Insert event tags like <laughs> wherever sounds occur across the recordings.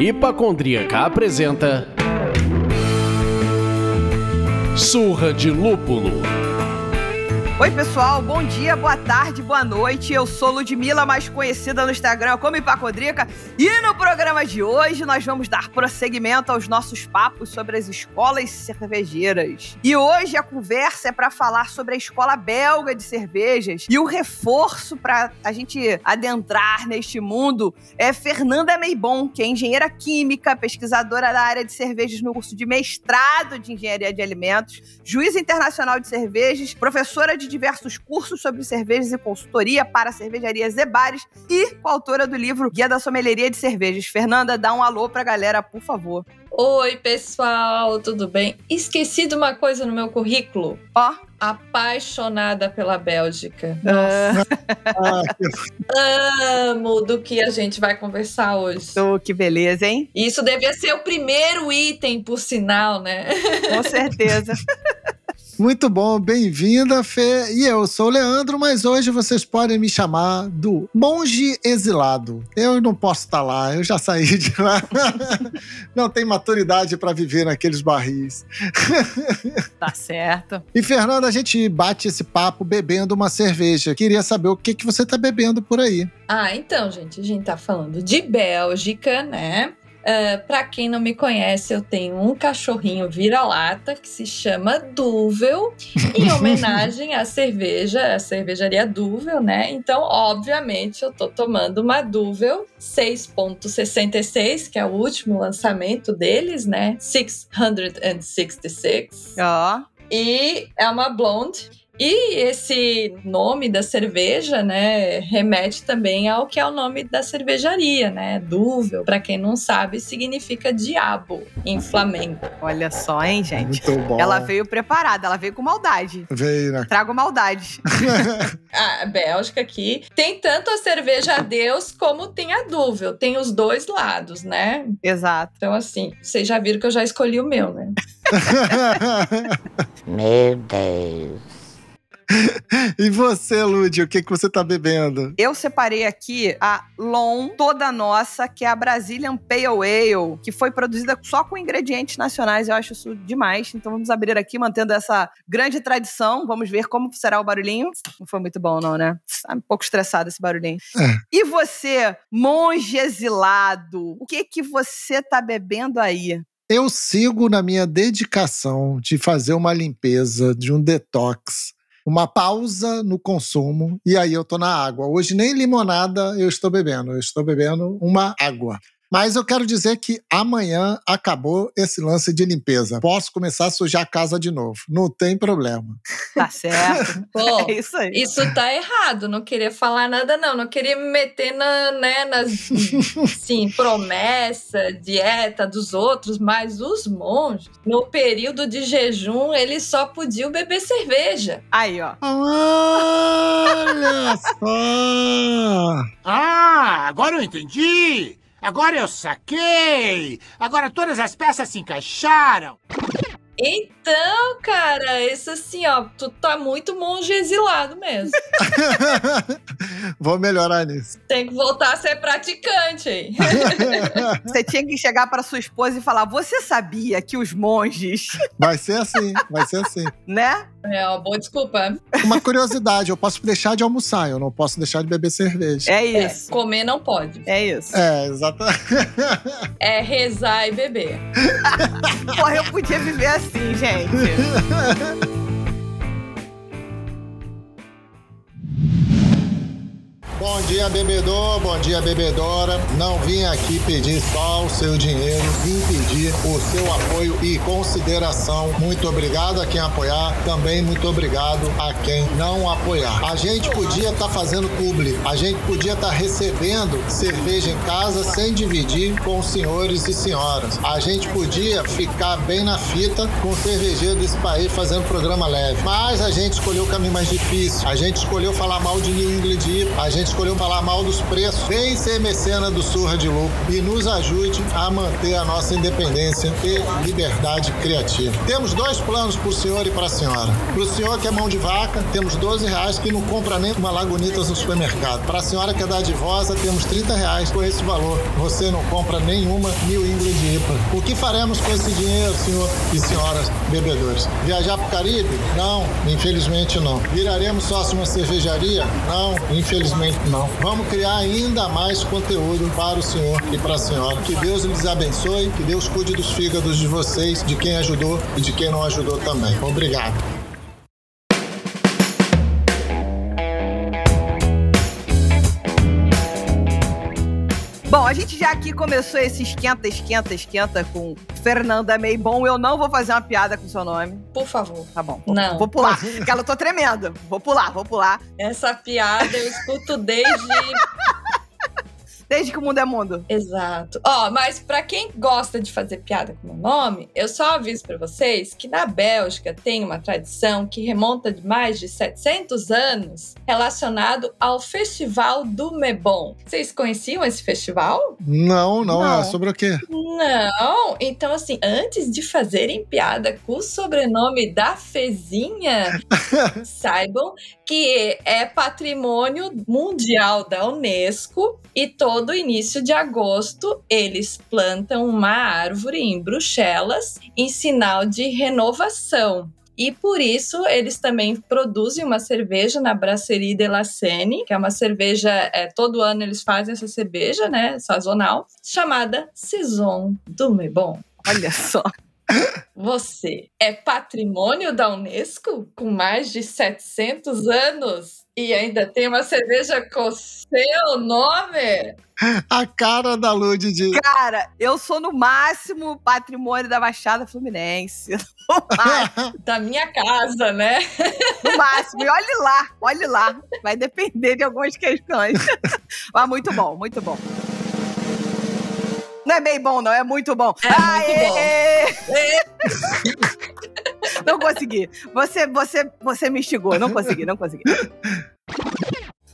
Hipacondríaca apresenta Surra de Lúpulo. Oi, pessoal, bom dia, boa tarde, boa noite. Eu sou Ludmilla, mais conhecida no Instagram como Ipacodrica. E no programa de hoje nós vamos dar prosseguimento aos nossos papos sobre as escolas cervejeiras. E hoje a conversa é para falar sobre a escola belga de cervejas. E o reforço para a gente adentrar neste mundo é Fernanda Meibon, que é engenheira química, pesquisadora da área de cervejas no curso de mestrado de engenharia de alimentos, juíza internacional de cervejas, professora de diversos cursos sobre cervejas e consultoria para cervejarias e bares e coautora do livro Guia da Sommelieria de Cervejas. Fernanda, dá um alô pra galera, por favor. Oi, pessoal, tudo bem? Esqueci de uma coisa no meu currículo. Ó. Apaixonada pela Bélgica. Nossa. <laughs> Amo do que a gente vai conversar hoje. Oh, que beleza, hein? Isso devia ser o primeiro item, por sinal, né? Com certeza. <laughs> Muito bom, bem-vinda, Fê. E eu sou o Leandro, mas hoje vocês podem me chamar do monge exilado. Eu não posso estar lá, eu já saí de lá. <laughs> não tenho maturidade para viver naqueles barris. Tá certo. <laughs> E Fernanda, a gente bate esse papo bebendo uma cerveja. Queria saber o que, que você tá bebendo por aí. Ah, então, gente, a gente tá falando de Bélgica, né? Uh, ah, para quem não me conhece, eu tenho um cachorrinho vira-lata que se chama Duvel, em <laughs> homenagem à cerveja, a cervejaria Duvel, né? Então, obviamente, eu tô tomando uma Duvel 6.66, que é o último lançamento deles, né? 666. Ó. Oh. E é uma blonde. E esse nome da cerveja, né, remete também ao que é o nome da cervejaria, né? Duvel, para quem não sabe, significa diabo em flamengo. Olha só, hein, gente? Muito bom. Ela veio preparada, ela veio com maldade. Veio, né? Trago maldade. <laughs> a Bélgica aqui tem tanto a cerveja a Deus como tem a Duvel. Tem os dois lados, né? Exato. Então, assim, vocês já viram que eu já escolhi o meu, né? <laughs> Meu Deus <laughs> e você, Lud, o que, que você tá bebendo? Eu separei aqui a Long, toda nossa, que é a Brazilian Pale Ale, que foi produzida só com ingredientes nacionais. Eu acho isso demais. Então vamos abrir aqui, mantendo essa grande tradição. Vamos ver como será o barulhinho. Não foi muito bom, não, né? Tá um pouco estressado esse barulhinho. É. E você, monge exilado, o que que você tá bebendo aí? Eu sigo na minha dedicação de fazer uma limpeza, de um detox uma pausa no consumo e aí eu tô na água. Hoje nem limonada eu estou bebendo, eu estou bebendo uma água. Mas eu quero dizer que amanhã acabou esse lance de limpeza. Posso começar a sujar a casa de novo. Não tem problema. Tá certo. <laughs> Pô, é isso aí. Isso tá errado. Não queria falar nada, não. Não queria me meter na, né, nas sim, <laughs> promessa, dieta dos outros, mas os monges, no período de jejum, eles só podiam beber cerveja. Aí, ó. Olha só! ah, agora eu entendi! Agora eu saquei! Agora todas as peças se encaixaram! Então, cara, isso assim, ó, tu tá muito monge exilado mesmo. <laughs> Vou melhorar nisso. Tem que voltar a ser praticante aí. <laughs> Você tinha que chegar para sua esposa e falar: Você sabia que os monges. <laughs> Vai ser assim, vai ser assim. Né? É uma boa desculpa. Uma curiosidade: eu posso deixar de almoçar, eu não posso deixar de beber cerveja. É isso. É, comer não pode. É isso. É, exatamente. É rezar e beber. Porra, eu podia viver assim, gente. okay. <laughs> Bom dia, bebedor, bom dia, bebedora. Não vim aqui pedir só o seu dinheiro, vim pedir o seu apoio e consideração. Muito obrigado a quem apoiar, também muito obrigado a quem não apoiar. A gente podia estar tá fazendo publi, a gente podia estar tá recebendo cerveja em casa sem dividir com senhores e senhoras. A gente podia ficar bem na fita com o cervejeiro desse país fazendo programa leve. Mas a gente escolheu o caminho mais difícil. A gente escolheu falar mal de New England, a gente escolheu falar mal dos preços, vem ser mecena do Surra de Lucro e nos ajude a manter a nossa independência e liberdade criativa. Temos dois planos para o senhor e para a senhora. Para o senhor que é mão de vaca, temos 12 reais que não compra nem uma lagunitas no supermercado. Para a senhora que é dadivosa, temos 30 reais por esse valor. Você não compra nenhuma New England IPA. O que faremos com esse dinheiro, senhor e senhoras bebedores? Viajar para o Caribe? Não, infelizmente não. Viraremos sócio uma cervejaria? Não, infelizmente não. Vamos criar ainda mais conteúdo para o senhor e para a senhora. Que Deus lhes abençoe, que Deus cuide dos fígados de vocês, de quem ajudou e de quem não ajudou também. Obrigado. Bom, a gente já aqui começou esse esquenta, esquenta, esquenta com Fernanda Meibon. Eu não vou fazer uma piada com seu nome. Por favor. Tá bom. Vou, Não. Vou pular. Porque ela eu tô tremendo. Vou pular, vou pular. Essa piada eu escuto desde. Desde que o mundo é mundo. Exato. Ó, mas pra quem gosta de fazer piada com o nome, eu só aviso pra vocês que na Bélgica tem uma tradição que remonta de mais de 700 anos relacionado ao Festival do Mebon. Vocês conheciam esse festival? Não, não, Não. é sobre o quê? Não. Então, assim, antes de fazerem piada com o sobrenome da Fezinha, <laughs> saibam que é patrimônio mundial da Unesco e todo início de agosto eles plantam uma árvore em Bruxelas em sinal de renovação. E por isso eles também produzem uma cerveja na Brasserie de la Seine, que é uma cerveja, é, todo ano eles fazem essa cerveja, né, sazonal, chamada Saison do Mebon. Olha só. Você é patrimônio da Unesco com mais de 700 anos e ainda tem uma cerveja com seu nome? A cara da Lud de. Cara, eu sou no máximo patrimônio da Baixada Fluminense. <laughs> <laughs> Da minha casa, né? no máximo. E olhe lá, olhe lá. Vai depender de algumas questões. <laughs> Mas muito bom, muito bom. Não é bem bom, não, é muito bom. É muito bom. Não consegui. Você, você, você me instigou. Não consegui, não consegui.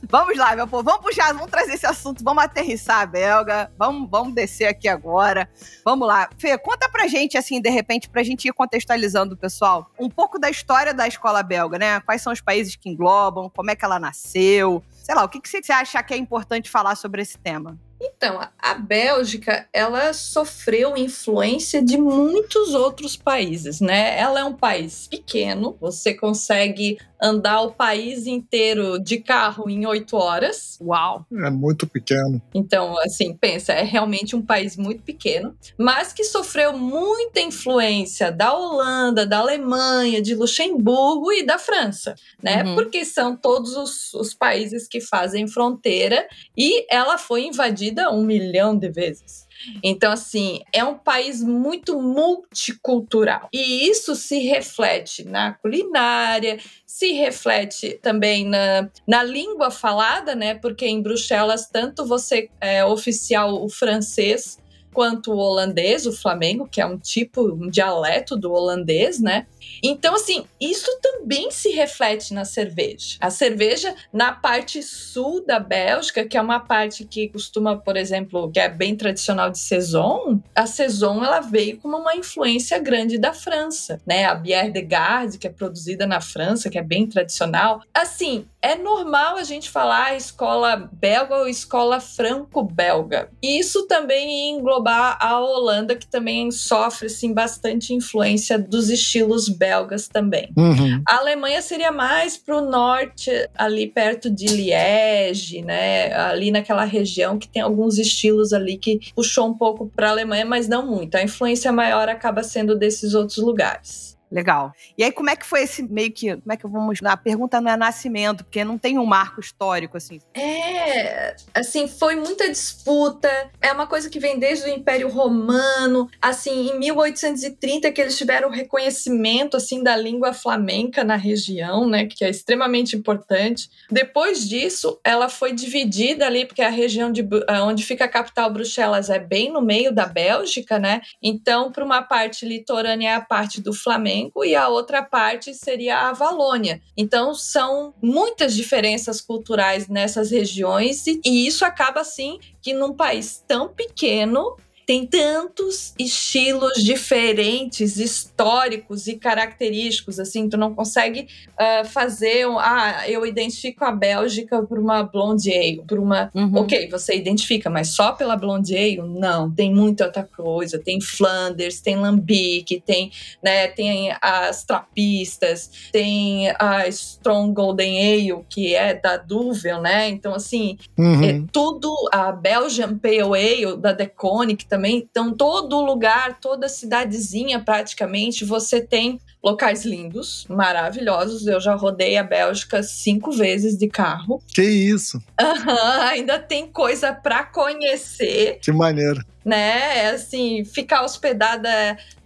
Vamos lá, meu povo. Vamos puxar, vamos trazer esse assunto, vamos aterrissar a belga. Vamos, vamos descer aqui agora. Vamos lá. Fê, conta pra gente, assim, de repente, pra gente ir contextualizando o pessoal, um pouco da história da escola belga, né? Quais são os países que englobam, como é que ela nasceu. Sei lá, o que, que você acha que é importante falar sobre esse tema? Então, a- Bélgica, ela sofreu influência de muitos outros países, né? Ela é um país pequeno, você consegue andar o país inteiro de carro em oito horas. Uau! É muito pequeno. Então, assim, pensa, é realmente um país muito pequeno, mas que sofreu muita influência da Holanda, da Alemanha, de Luxemburgo e da França, né? Uhum. Porque são todos os, os países que fazem fronteira e ela foi invadida um milhão de vezes. Então, assim, é um país muito multicultural. E isso se reflete na culinária, se reflete também na, na língua falada, né? Porque em Bruxelas, tanto você é oficial o francês quanto o holandês, o flamengo, que é um tipo, um dialeto do holandês, né? Então, assim, isso também se reflete na cerveja. A cerveja, na parte sul da Bélgica, que é uma parte que costuma, por exemplo, que é bem tradicional de Saison, a Saison ela veio como uma influência grande da França, né? A Bière de Garde, que é produzida na França, que é bem tradicional. Assim, é normal a gente falar escola belga ou escola franco-belga. E isso também englobar a Holanda, que também sofre assim, bastante influência dos estilos belgas também. Uhum. A Alemanha seria mais para o norte, ali perto de Liege, né? Ali naquela região que tem alguns estilos ali que puxou um pouco para a Alemanha, mas não muito. A influência maior acaba sendo desses outros lugares. Legal. E aí, como é que foi esse meio que. Como é que vamos. A pergunta não é nascimento, porque não tem um marco histórico, assim. É, assim, foi muita disputa. É uma coisa que vem desde o Império Romano. Assim, em 1830 que eles tiveram o reconhecimento assim da língua flamenca na região, né, que é extremamente importante. Depois disso, ela foi dividida ali porque a região de ah, onde fica a capital Bruxelas é bem no meio da Bélgica, né? Então, para uma parte litorânea é a parte do Flamengo Flamengo e a outra parte seria a Valônia. Então são muitas diferenças culturais nessas regiões e, e isso acaba assim que num país tão pequeno tem tantos estilos diferentes, históricos e característicos, assim, tu não consegue uh, fazer, um, ah, eu identifico a Bélgica por uma blonde ale, por uma, uhum. ok, você identifica, mas só pela blonde ale? Não, tem muita outra coisa, tem Flanders, tem Lambic, tem, né, tem as trapistas, tem a Strong Golden Ale, que é da Duvel, né, então assim, uhum. é tudo, a Belgian Pale Ale da Deconic também também. Então, todo lugar, toda cidadezinha praticamente, você tem locais lindos, maravilhosos. Eu já rodei a Bélgica cinco vezes de carro. Que isso! Uhum, ainda tem coisa para conhecer. Que maneiro. Né, é assim, ficar hospedada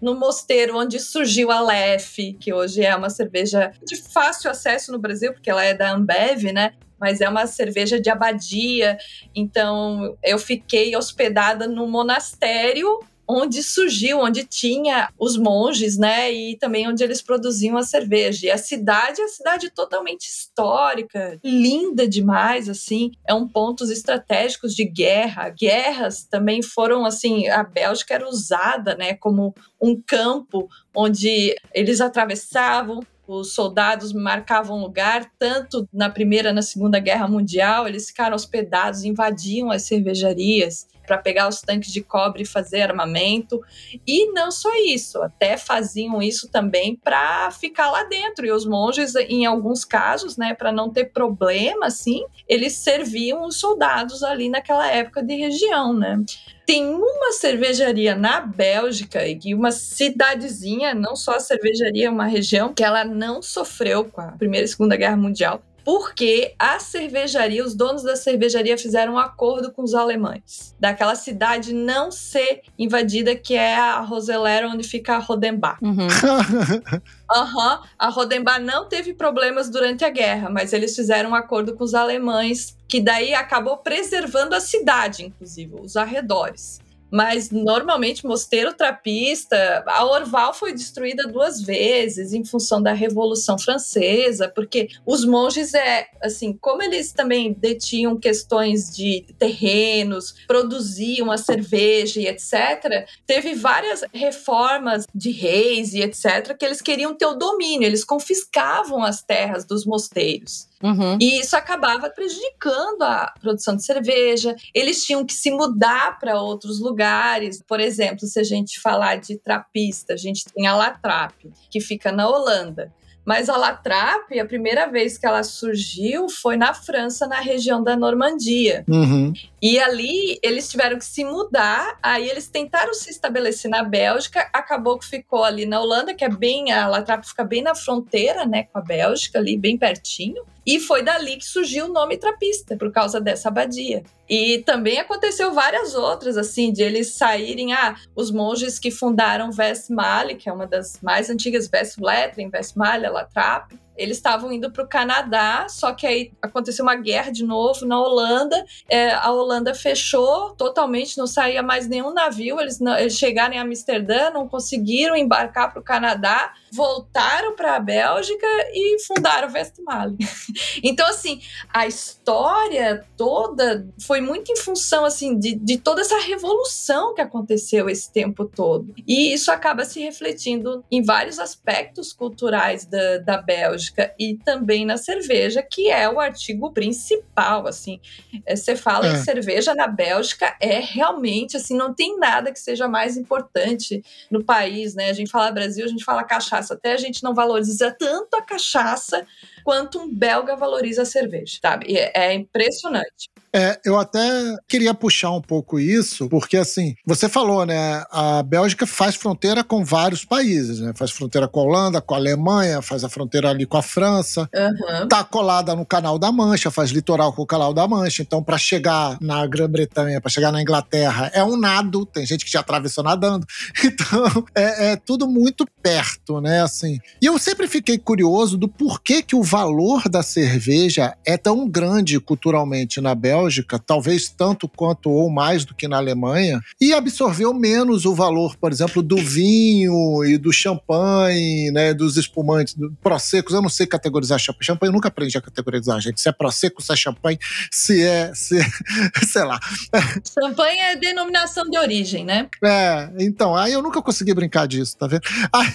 no mosteiro onde surgiu a Lef, que hoje é uma cerveja de fácil acesso no Brasil, porque ela é da Ambev, né? Mas é uma cerveja de abadia. Então eu fiquei hospedada no monastério onde surgiu, onde tinha os monges, né, e também onde eles produziam a cerveja. E a cidade é a cidade totalmente histórica, linda demais, assim, é um pontos estratégicos de guerra. Guerras também foram assim, a Bélgica era usada, né, como um campo onde eles atravessavam os soldados marcavam lugar, tanto na Primeira na Segunda Guerra Mundial, eles ficaram hospedados, invadiam as cervejarias para pegar os tanques de cobre e fazer armamento. E não só isso, até faziam isso também para ficar lá dentro. E os monges, em alguns casos, né, para não ter problema, assim, eles serviam os soldados ali naquela época de região, né? Tem uma cervejaria na Bélgica e uma cidadezinha, não só a cervejaria, uma região que ela não sofreu com a Primeira e Segunda Guerra Mundial, porque a cervejaria, os donos da cervejaria fizeram um acordo com os alemães, daquela cidade não ser invadida, que é a Roselera, onde fica a Rodenbach. Uhum. <laughs> uhum. A Rodenbach não teve problemas durante a guerra, mas eles fizeram um acordo com os alemães, que daí acabou preservando a cidade, inclusive, os arredores mas normalmente Mosteiro Trapista, a Orval foi destruída duas vezes em função da Revolução Francesa, porque os monges é assim, como eles também detinham questões de terrenos, produziam a cerveja e etc, teve várias reformas de reis e etc que eles queriam ter o domínio, eles confiscavam as terras dos mosteiros. Uhum. E isso acabava prejudicando a produção de cerveja. Eles tinham que se mudar para outros lugares. Por exemplo, se a gente falar de trapista, a gente tem a Latrap, que fica na Holanda. Mas a Latrape, a primeira vez que ela surgiu foi na França, na região da Normandia. Uhum. E ali eles tiveram que se mudar, aí eles tentaram se estabelecer na Bélgica, acabou que ficou ali na Holanda, que é bem, a Latrape fica bem na fronteira, né, com a Bélgica, ali bem pertinho. E foi dali que surgiu o nome trapista, por causa dessa abadia. E também aconteceu várias outras, assim, de eles saírem, ah, os monges que fundaram Westmalle, que é uma das mais antigas, Westfletren, Westmalle, Latrape, eles estavam indo para o Canadá, só que aí aconteceu uma guerra de novo na Holanda. É, a Holanda fechou totalmente, não saía mais nenhum navio. Eles, não, eles chegaram em Amsterdã, não conseguiram embarcar para o Canadá, voltaram para a Bélgica e fundaram o Westmalle. <laughs> então, assim, a história toda foi muito em função assim de, de toda essa revolução que aconteceu esse tempo todo. E isso acaba se refletindo em vários aspectos culturais da, da Bélgica e também na cerveja, que é o artigo principal, assim. É, você fala é. em cerveja na Bélgica, é realmente, assim, não tem nada que seja mais importante no país, né? A gente fala Brasil, a gente fala cachaça, até a gente não valoriza tanto a cachaça quanto um belga valoriza a cerveja, sabe? É, é impressionante. É, eu até queria puxar um pouco isso, porque assim, você falou, né? A Bélgica faz fronteira com vários países, né? Faz fronteira com a Holanda, com a Alemanha, faz a fronteira ali com a França. Uhum. Tá colada no Canal da Mancha, faz litoral com o Canal da Mancha. Então, para chegar na Grã-Bretanha, para chegar na Inglaterra, é um nado. Tem gente que já atravessou nadando. <laughs> Então, é, é tudo muito perto, né? Assim. E eu sempre fiquei curioso do porquê que o valor da cerveja é tão grande culturalmente na Bélgica, talvez tanto quanto ou mais do que na Alemanha, e absorveu menos o valor, por exemplo, do vinho e do champanhe, né, dos espumantes, do prosecos. Eu não sei categorizar champanhe. Champanhe eu nunca aprendi a categorizar, gente. Se é prosecco, se é champanhe, se é, se é, <laughs> sei lá. Champanhe é denominação de origem, né? É, então, aí eu nunca consegui brincar disso, tá vendo? <laughs> Aí,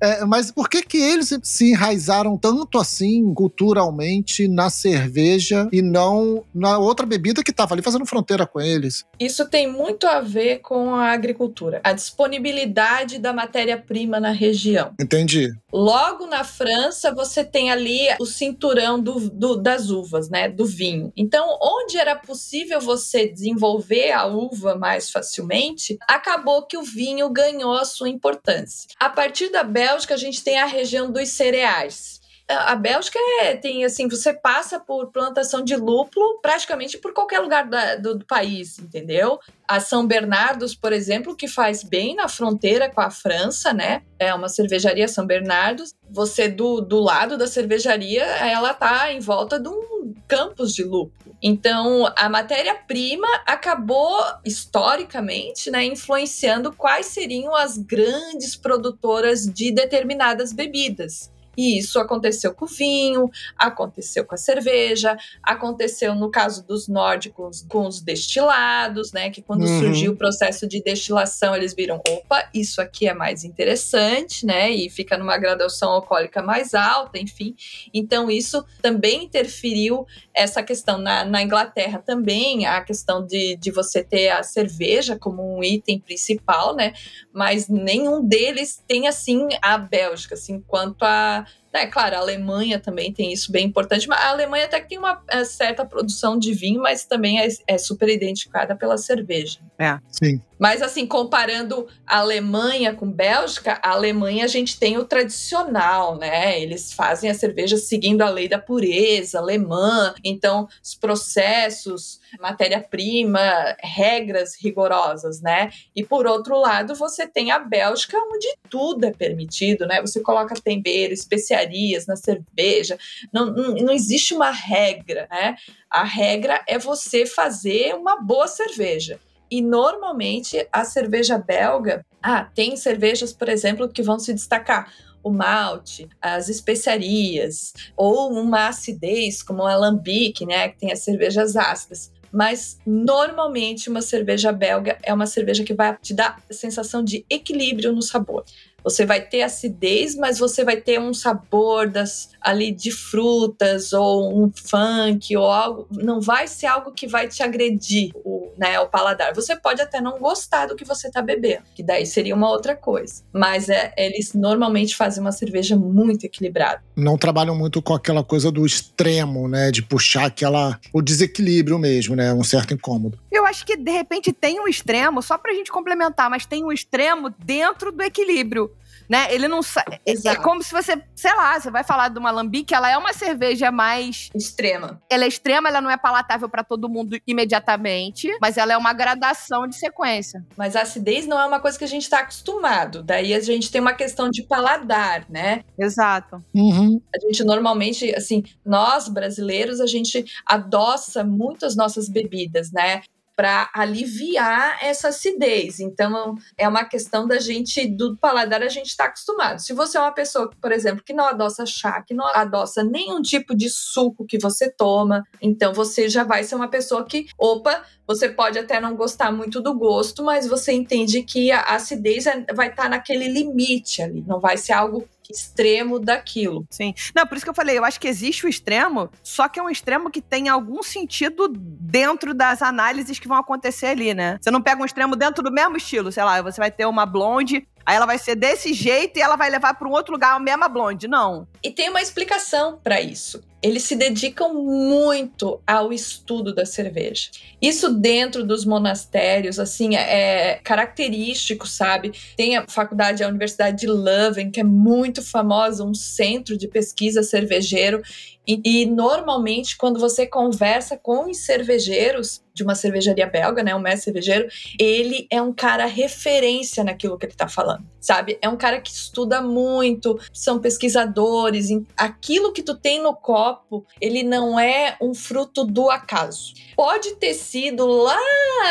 é, mas por que que eles se enraizaram tanto assim culturalmente na cerveja e não na outra bebida que estava ali fazendo fronteira com eles? Isso tem muito a ver com a agricultura, a disponibilidade da matéria-prima na região. Entendi. Logo na França, você tem ali o cinturão do, do, das uvas, né? Do vinho. Então, onde era possível você desenvolver a uva mais facilmente, acabou que o vinho ganhou a sua importância. A partir da Bélgica, a gente tem a região dos cereais a Bélgica é, tem assim, você passa por plantação de lúpulo praticamente por qualquer lugar da, do, do, país, entendeu? A São Bernardos, por exemplo, que faz bem na fronteira com a França, né? É uma cervejaria São Bernardos. Você do, do lado da cervejaria, ela tá em volta de um campus de lúpulo. Então, a matéria-prima acabou historicamente, né, influenciando quais seriam as grandes produtoras de determinadas bebidas. E isso aconteceu com o vinho, aconteceu com a cerveja, aconteceu no caso dos nórdicos com os destilados, né? Que quando uhum. surgiu o processo de destilação, eles viram: opa, isso aqui é mais interessante, né? E fica numa graduação alcoólica mais alta, enfim. Então, isso também interferiu essa questão na, na Inglaterra também, a questão de, de você ter a cerveja como um item principal, né? Mas nenhum deles tem assim a Bélgica, assim, quanto a é claro, a Alemanha também tem isso bem importante, mas a Alemanha até que tem uma é, certa produção de vinho, mas também é, é, super identificada pela cerveja. É. Sim. Mas, assim, comparando a Alemanha com Bélgica, a Alemanha a gente tem o tradicional, né? Eles fazem a cerveja seguindo a lei da pureza alemã, então os processos, matéria-prima, regras rigorosas, né? E por outro lado, você tem a Bélgica, onde tudo é permitido, né? Você coloca tempero, especiarias na cerveja, não, não, não existe uma regra, né? A regra é você fazer uma boa cerveja. E normalmente a cerveja belga, ah, tem cervejas, por exemplo, que vão se destacar o malte, as especiarias, ou uma acidez, como o alambique, né, que tem as cervejas ácidas. Mas normalmente uma cerveja belga é uma cerveja que vai te dar a sensação de equilíbrio no sabor. Você vai ter acidez, mas você vai ter um sabor das ali de frutas ou um funk ou algo. Não vai ser algo que vai te agredir o, né, o paladar. Você pode até não gostar do que você está bebendo, que daí seria uma outra coisa. Mas é, eles normalmente fazem uma cerveja muito equilibrada. Não trabalham muito com aquela coisa do extremo, né, de puxar aquela o desequilíbrio mesmo, né, um certo incômodo. Eu acho que de repente tem um extremo, só pra gente complementar, mas tem um extremo dentro do equilíbrio né? Ele não sabe. É, é como se você, sei lá, você vai falar de uma lambique, ela é uma cerveja mais extrema. Ela é extrema, ela não é palatável para todo mundo imediatamente, mas ela é uma gradação de sequência. Mas a acidez não é uma coisa que a gente está acostumado. Daí a gente tem uma questão de paladar, né? Exato. Uhum. A gente normalmente, assim, nós brasileiros, a gente adoça muito as nossas bebidas, né? Para aliviar essa acidez. Então, é uma questão da gente, do paladar, a gente está acostumado. Se você é uma pessoa, por exemplo, que não adoça chá, que não adoça nenhum tipo de suco que você toma, então você já vai ser uma pessoa que, opa, você pode até não gostar muito do gosto, mas você entende que a acidez é, vai estar tá naquele limite ali, não vai ser algo extremo daquilo. Sim. Não, por isso que eu falei, eu acho que existe o extremo, só que é um extremo que tem algum sentido dentro das análises que vão acontecer ali, né? Você não pega um extremo dentro do mesmo estilo, sei lá, você vai ter uma blonde Aí ela vai ser desse jeito e ela vai levar para um outro lugar a mesma blonde. Não. E tem uma explicação para isso. eles se dedicam muito ao estudo da cerveja. Isso dentro dos monastérios, assim, é característico, sabe? Tem a faculdade, a Universidade de Leuven, que é muito famosa, um centro de pesquisa cervejeiro, e, e, normalmente, quando você conversa com os cervejeiros de uma cervejaria belga, né, um mestre cervejeiro, ele é um cara referência naquilo que ele está falando, sabe? É um cara que estuda muito, são pesquisadores. Aquilo que tu tem no copo, ele não é um fruto do acaso. Pode ter sido lá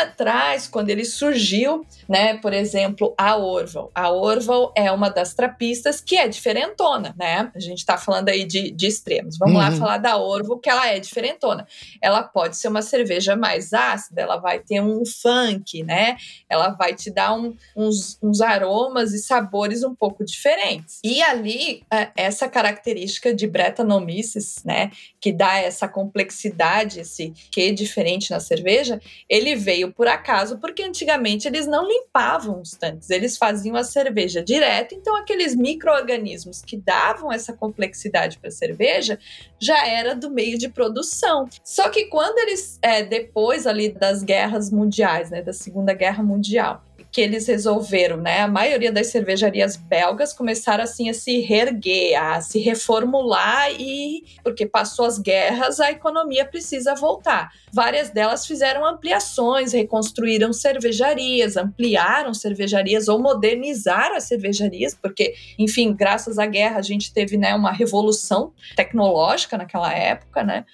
atrás, quando ele surgiu, né? Por exemplo, a Orval. A Orval é uma das trapistas que é diferentona, né? A gente está falando aí de, de extremos. Vamos lá uhum. falar da Orvo, que ela é diferentona. Ela pode ser uma cerveja mais ácida, ela vai ter um funk, né? Ela vai te dar um, uns, uns aromas e sabores um pouco diferentes. E ali, é, essa característica de Brettanomyces, né? Que dá essa complexidade, esse que diferente na cerveja, ele veio por acaso, porque antigamente eles não limpavam os tanques, eles faziam a cerveja direto, então aqueles micro-organismos que davam essa complexidade para a cerveja já era do meio de produção. Só que quando eles, é, depois ali das guerras mundiais, né, da Segunda Guerra Mundial, que eles resolveram, né? A maioria das cervejarias belgas começaram assim a se reerguer, a se reformular e porque passou as guerras, a economia precisa voltar. Várias delas fizeram ampliações, reconstruíram cervejarias, ampliaram cervejarias ou modernizaram as cervejarias, porque, enfim, graças à guerra a gente teve, né, uma revolução tecnológica naquela época, né?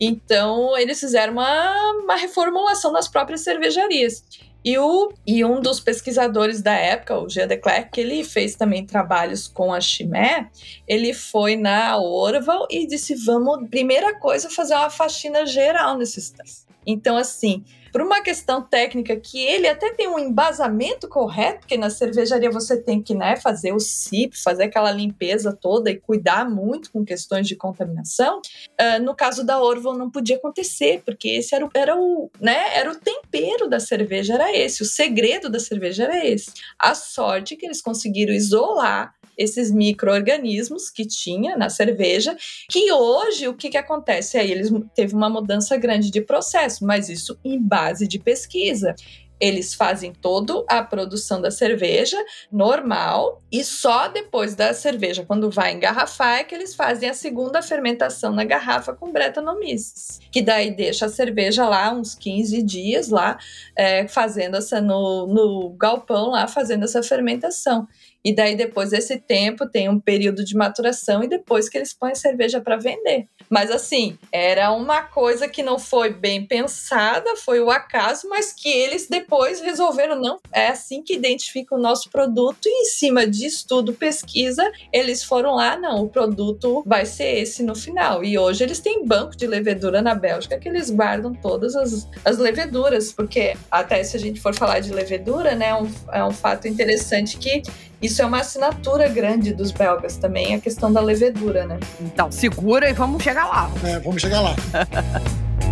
Então, eles fizeram uma, uma reformulação nas próprias cervejarias. E, o, e um dos pesquisadores da época, o Jean de Klerk, que ele fez também trabalhos com a Chimé, ele foi na Orval e disse: vamos, primeira coisa, fazer uma faxina geral nesses testes. Então, assim, por uma questão técnica que ele até tem um embasamento correto, porque na cervejaria você tem que né, fazer o SIP, fazer aquela limpeza toda e cuidar muito com questões de contaminação. Uh, no caso da Orval não podia acontecer, porque esse era o, era, o, né, era o tempero da cerveja, era esse, o segredo da cerveja era esse. A sorte que eles conseguiram isolar esses micro-organismos que tinha na cerveja, que hoje o que, que acontece? Aí eles teve uma mudança grande de processo, mas isso em base de pesquisa eles fazem toda a produção da cerveja normal e só depois da cerveja, quando vai engarrafar, é que eles fazem a segunda fermentação na garrafa com Brettanomyces, que daí deixa a cerveja lá uns 15 dias lá, é, fazendo essa no, no galpão lá, fazendo essa fermentação. E daí, depois desse tempo, tem um período de maturação e depois que eles põem cerveja para vender. Mas assim, era uma coisa que não foi bem pensada, foi o acaso, mas que eles depois resolveram, não, é assim que identifica o nosso produto, e em cima de estudo, pesquisa, eles foram lá, não, o produto vai ser esse no final. E hoje eles têm banco de levedura na Bélgica que eles guardam todas as, as leveduras, porque até se a gente for falar de levedura, né, é um, é um fato interessante que isso é uma assinatura grande dos belgas também, a questão da levedura, né? Então, segura e vamos chegar lá. É, vamos chegar lá. <laughs>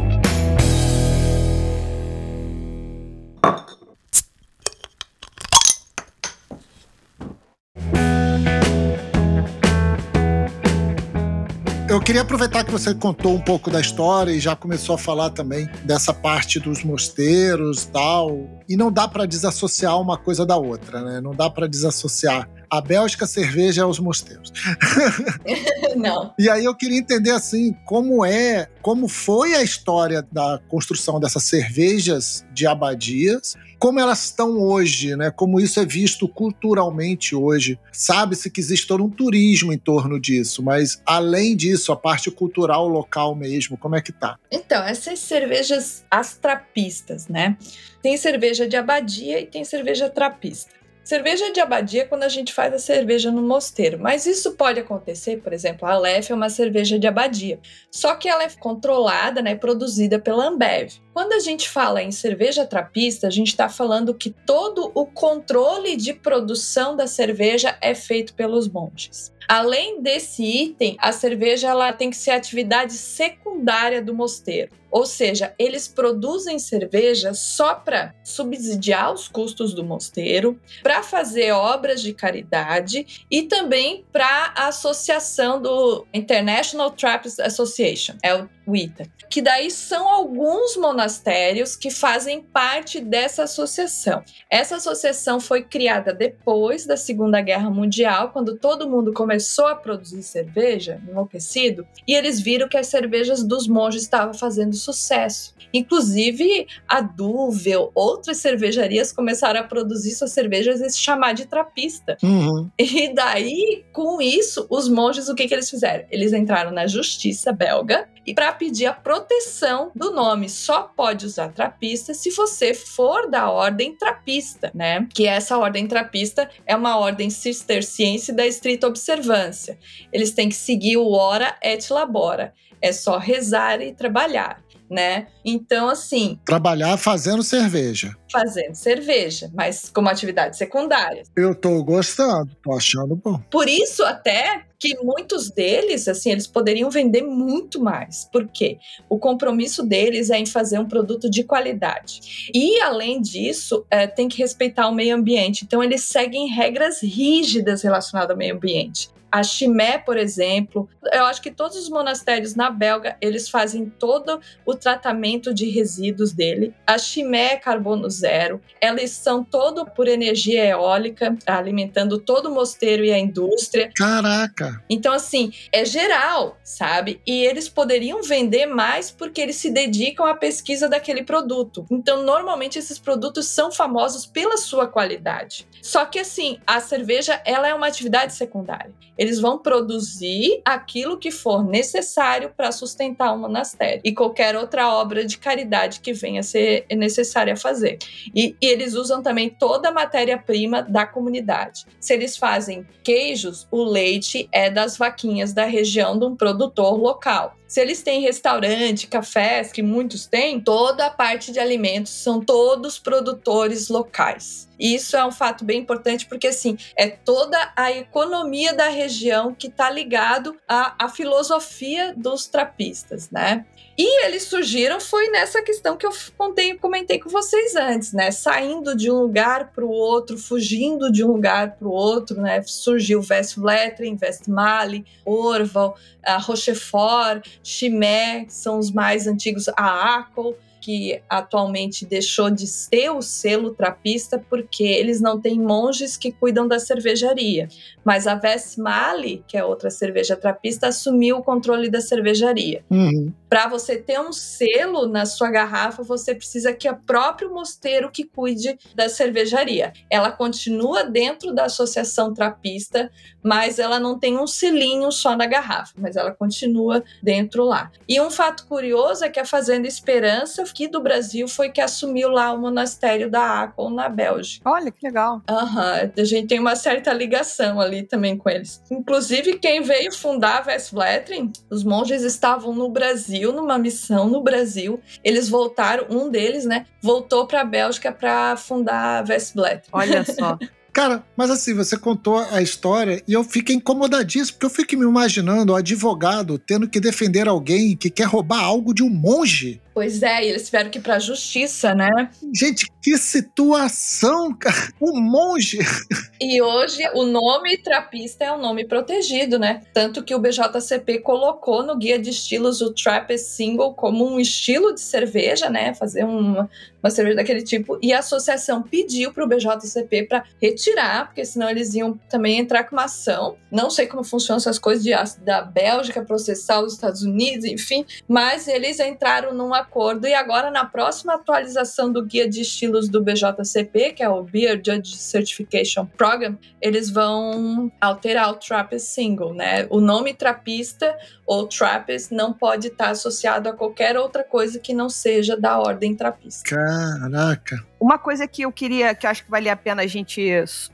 eu queria aproveitar que você contou um pouco da história e já começou a falar também dessa parte dos mosteiros e tal. E não dá para desassociar uma coisa da outra, né? Não dá para desassociar a Bélgica cerveja aos mosteiros. <laughs> Não. E aí eu queria entender assim, como é, como foi a história da construção dessas cervejas de abadias, como elas estão hoje, né? Como isso é visto culturalmente hoje. Sabe-se que existe todo um turismo em torno disso, mas além disso, a parte cultural local mesmo, como é que tá? Então, essas cervejas as trapistas, né? Tem cerveja de abadia e tem cerveja trapista. Cerveja de abadia é quando a gente faz a cerveja no mosteiro, mas isso pode acontecer, por exemplo, a Aleph é uma cerveja de abadia, só que ela é controlada, né, produzida pela Ambev. Quando a gente fala em cerveja trapista, a gente está falando que todo o controle de produção da cerveja é feito pelos monges. Além desse item, a cerveja ela tem que ser atividade secundária do mosteiro. Ou seja, eles produzem cerveja só para subsidiar os custos do mosteiro, para fazer obras de caridade e também para a associação do International Trappist Association, é o ITA, que daí são alguns monastérios que fazem parte dessa associação. Essa associação foi criada depois da Segunda Guerra Mundial, quando todo mundo começou a produzir cerveja, enlouquecido, e eles viram que as cervejas dos monges estavam fazendo sucesso. Inclusive, a Duvel, outras cervejarias começaram a produzir suas cervejas e se chamar de trapista. Uhum. E daí, com isso, os monges, o que, que eles fizeram? Eles entraram na justiça belga e para pedir a proteção do nome. Só pode usar trapista se você for da ordem trapista, né? Que essa ordem trapista é uma ordem cisterciense da estrita observância. Eles têm que seguir o ora et labora. É só rezar e trabalhar né? Então, assim. Trabalhar fazendo cerveja. Fazendo cerveja, mas como atividade secundária. Eu tô gostando, tô achando bom. Por isso, até que muitos deles, assim, eles poderiam vender muito mais. Por quê? O compromisso deles é em fazer um produto de qualidade. E, além disso, é, tem que respeitar o meio ambiente. Então, eles seguem regras rígidas relacionadas ao meio ambiente. A Chimé, por exemplo, eu acho que todos os monastérios na Belga, eles fazem todo o tratamento de resíduos dele. A Chimé é carbono zero. Elas são todo por energia eólica, alimentando todo o mosteiro e a indústria. Caraca! Então, assim, é geral, sabe? E eles poderiam vender mais porque eles se dedicam à pesquisa daquele produto. Então, normalmente, esses produtos são famosos pela sua qualidade. Só que, assim, a cerveja, ela é uma atividade secundária eles vão produzir aquilo que for necessário para sustentar o monastério e qualquer outra obra de caridade que venha a ser necessária fazer. E, e eles usam também toda a matéria-prima da comunidade. Se eles fazem queijos, o leite é das vaquinhas da região de um produtor local. Se eles têm restaurante, cafés, que muitos têm, toda a parte de alimentos são todos produtores locais. Isso é um fato bem importante porque assim é toda a economia da região que está ligado à, à filosofia dos trapistas, né? E eles surgiram foi nessa questão que eu contei, comentei com vocês antes, né? Saindo de um lugar para o outro, fugindo de um lugar para o outro, né? Surgiu Westvleteren, Westmalle, Orval, Rochefort, Chimay, que são os mais antigos, a Akel, que atualmente deixou de ser o selo trapista porque eles não têm monges que cuidam da cervejaria. Mas a Westmalle, que é outra cerveja trapista, assumiu o controle da cervejaria. Uhum. Para você ter um selo na sua garrafa, você precisa que o próprio mosteiro que cuide da cervejaria. Ela continua dentro da associação trapista, mas ela não tem um selinho só na garrafa, mas ela continua dentro lá. E um fato curioso é que a Fazenda Esperança aqui do Brasil foi que assumiu lá o monastério da Acon na Bélgica. Olha que legal. Aham, a gente tem uma certa ligação ali também com eles. Inclusive, quem veio fundar a Westvleteren, os monges estavam no Brasil, numa missão no Brasil. Eles voltaram, um deles, né, voltou para a Bélgica para fundar a Westvleteren. Olha <laughs> só. Cara, mas assim, você contou a história e eu fiquei incomodadíssimo, porque eu fico me imaginando o advogado tendo que defender alguém que quer roubar algo de um monge. Pois é, e eles tiveram que ir pra justiça, né? Gente, que situação, cara. Um monge. E hoje o nome trapista é um nome protegido, né? Tanto que o BJCP colocou no guia de estilos o Trappist Single como um estilo de cerveja, né? Fazer uma, uma cerveja daquele tipo. E a associação pediu pro BJCP para retirar, porque senão eles iam também entrar com uma ação. Não sei como funcionam essas coisas de, da Bélgica processar os Estados Unidos, enfim. Mas eles entraram num acordo e agora na próxima atualização do guia de estilos do BJCP, que é o Beer Judge Certification Program, eles vão alterar o Trappist Single, né? O nome trapista ou Trappist não pode estar associado a qualquer outra coisa que não seja da ordem trapista. Caraca. Uma coisa que eu queria, que eu acho que valia a pena a gente.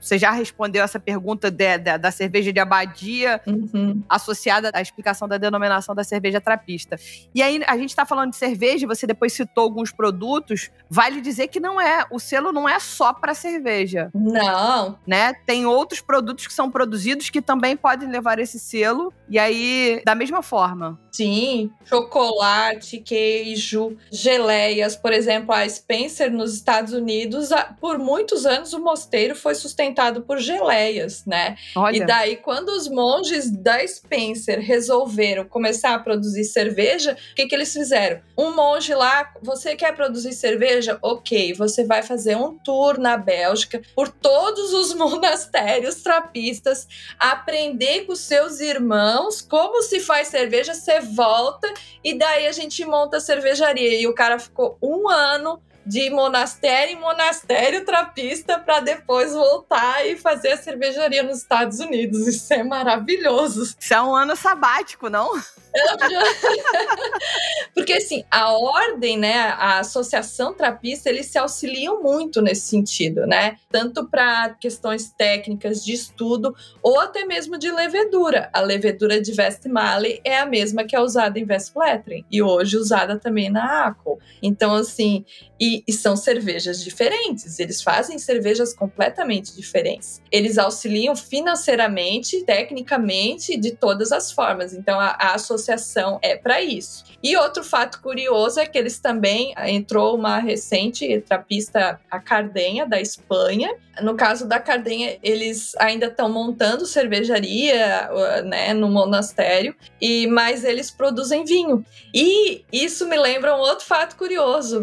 Você já respondeu essa pergunta de, de, da cerveja de abadia Uhum. associada à explicação da denominação da cerveja trapista. E aí a gente está falando de cerveja cerveja, você depois citou alguns produtos, vale dizer que não é, o selo não é só para cerveja, Não, né? Tem outros produtos que são produzidos que também podem levar esse selo, e aí, da mesma forma. sim, chocolate, queijo, geleias, por exemplo, a Spencer nos Estados Unidos, por muitos anos o mosteiro foi sustentado por geleias, né? Olha, E daí, quando os monges da Spencer resolveram começar a produzir cerveja, o que, que eles fizeram? Um monge lá, você quer produzir cerveja? Ok, você vai fazer um tour na Bélgica por todos os <laughs> monastérios trapistas, aprender com seus irmãos como se faz cerveja, você volta e daí a gente monta a cervejaria. E o cara ficou um ano de monastério em monastério trapista para depois voltar e fazer a cervejaria nos Estados Unidos. <laughs> Isso é maravilhoso. isso é um ano sabático, não? <laughs> Porque assim, a ordem, né, a associação trapista, eles se auxiliam muito nesse sentido, né? Tanto para questões técnicas de estudo ou até mesmo de levedura. A levedura de Westmalle é a mesma que é usada em Westflattering e hoje usada também na Aco. Então assim, e, e são cervejas diferentes, eles fazem cervejas completamente diferentes. Eles auxiliam financeiramente, tecnicamente, de todas as formas. Então a, a associação é para isso. E outro fato curioso é que eles também ah, entrou uma recente trapista, a Cardenha, da Espanha. No caso da Cardenha, eles ainda estão montando cervejaria né, no monastério, e mas eles produzem vinho. E isso me lembra um outro fato curioso.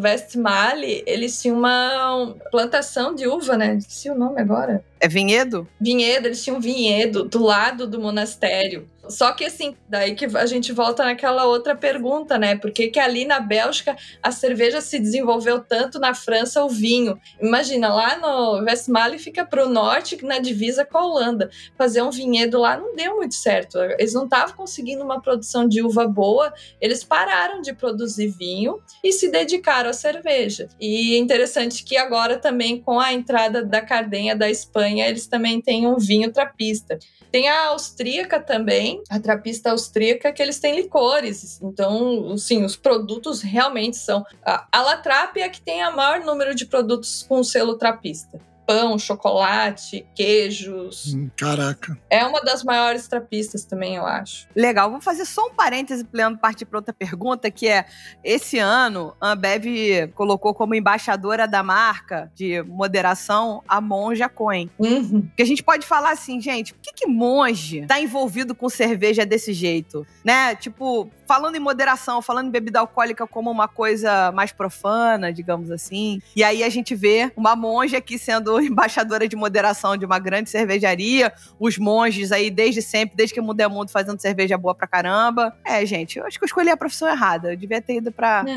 Westmalle, eles tinham uma plantação de uva, né? Esqueci o nome agora É vinhedo? vinhedo, eles tinham um vinhedo do lado do monastério. Só que assim, daí que a gente volta naquela outra pergunta, né? Por que, que ali na Bélgica a cerveja se desenvolveu tanto, na França o vinho? Imagina, lá no Westmalle fica pro norte, na divisa com a Holanda. Fazer um vinhedo lá não deu muito certo. Eles não estavam conseguindo uma produção de uva boa, eles pararam de produzir vinho e se dedicaram à cerveja. E é interessante que agora também com a entrada da Cardenha da Espanha, eles também têm um vinho trapista. Tem a austríaca também, a trapista austríaca, que eles têm licores. Então, sim, os produtos realmente são. A a La Trappe é que tem o maior número de produtos com selo trapista. Pão, chocolate, queijos. Hum, Caraca. É uma das maiores trapistas também, eu acho. Legal, vou fazer só um parêntese, Leandro, partir para outra pergunta, que é, esse ano, a Ambev colocou como embaixadora da marca de moderação a Monja Coin. Uhum. Porque a gente pode falar assim, gente, por que, que monge tá envolvido com cerveja desse jeito? Né? Tipo, falando em moderação, falando em bebida alcoólica como uma coisa mais profana, digamos assim. E aí a gente vê uma monja aqui sendo <laughs> embaixadora de moderação de uma grande cervejaria, os monges aí desde sempre, desde que o mundo é mundo, fazendo cerveja boa pra caramba. É, gente, eu acho que eu escolhi a profissão errada. Eu devia ter ido pra. <laughs>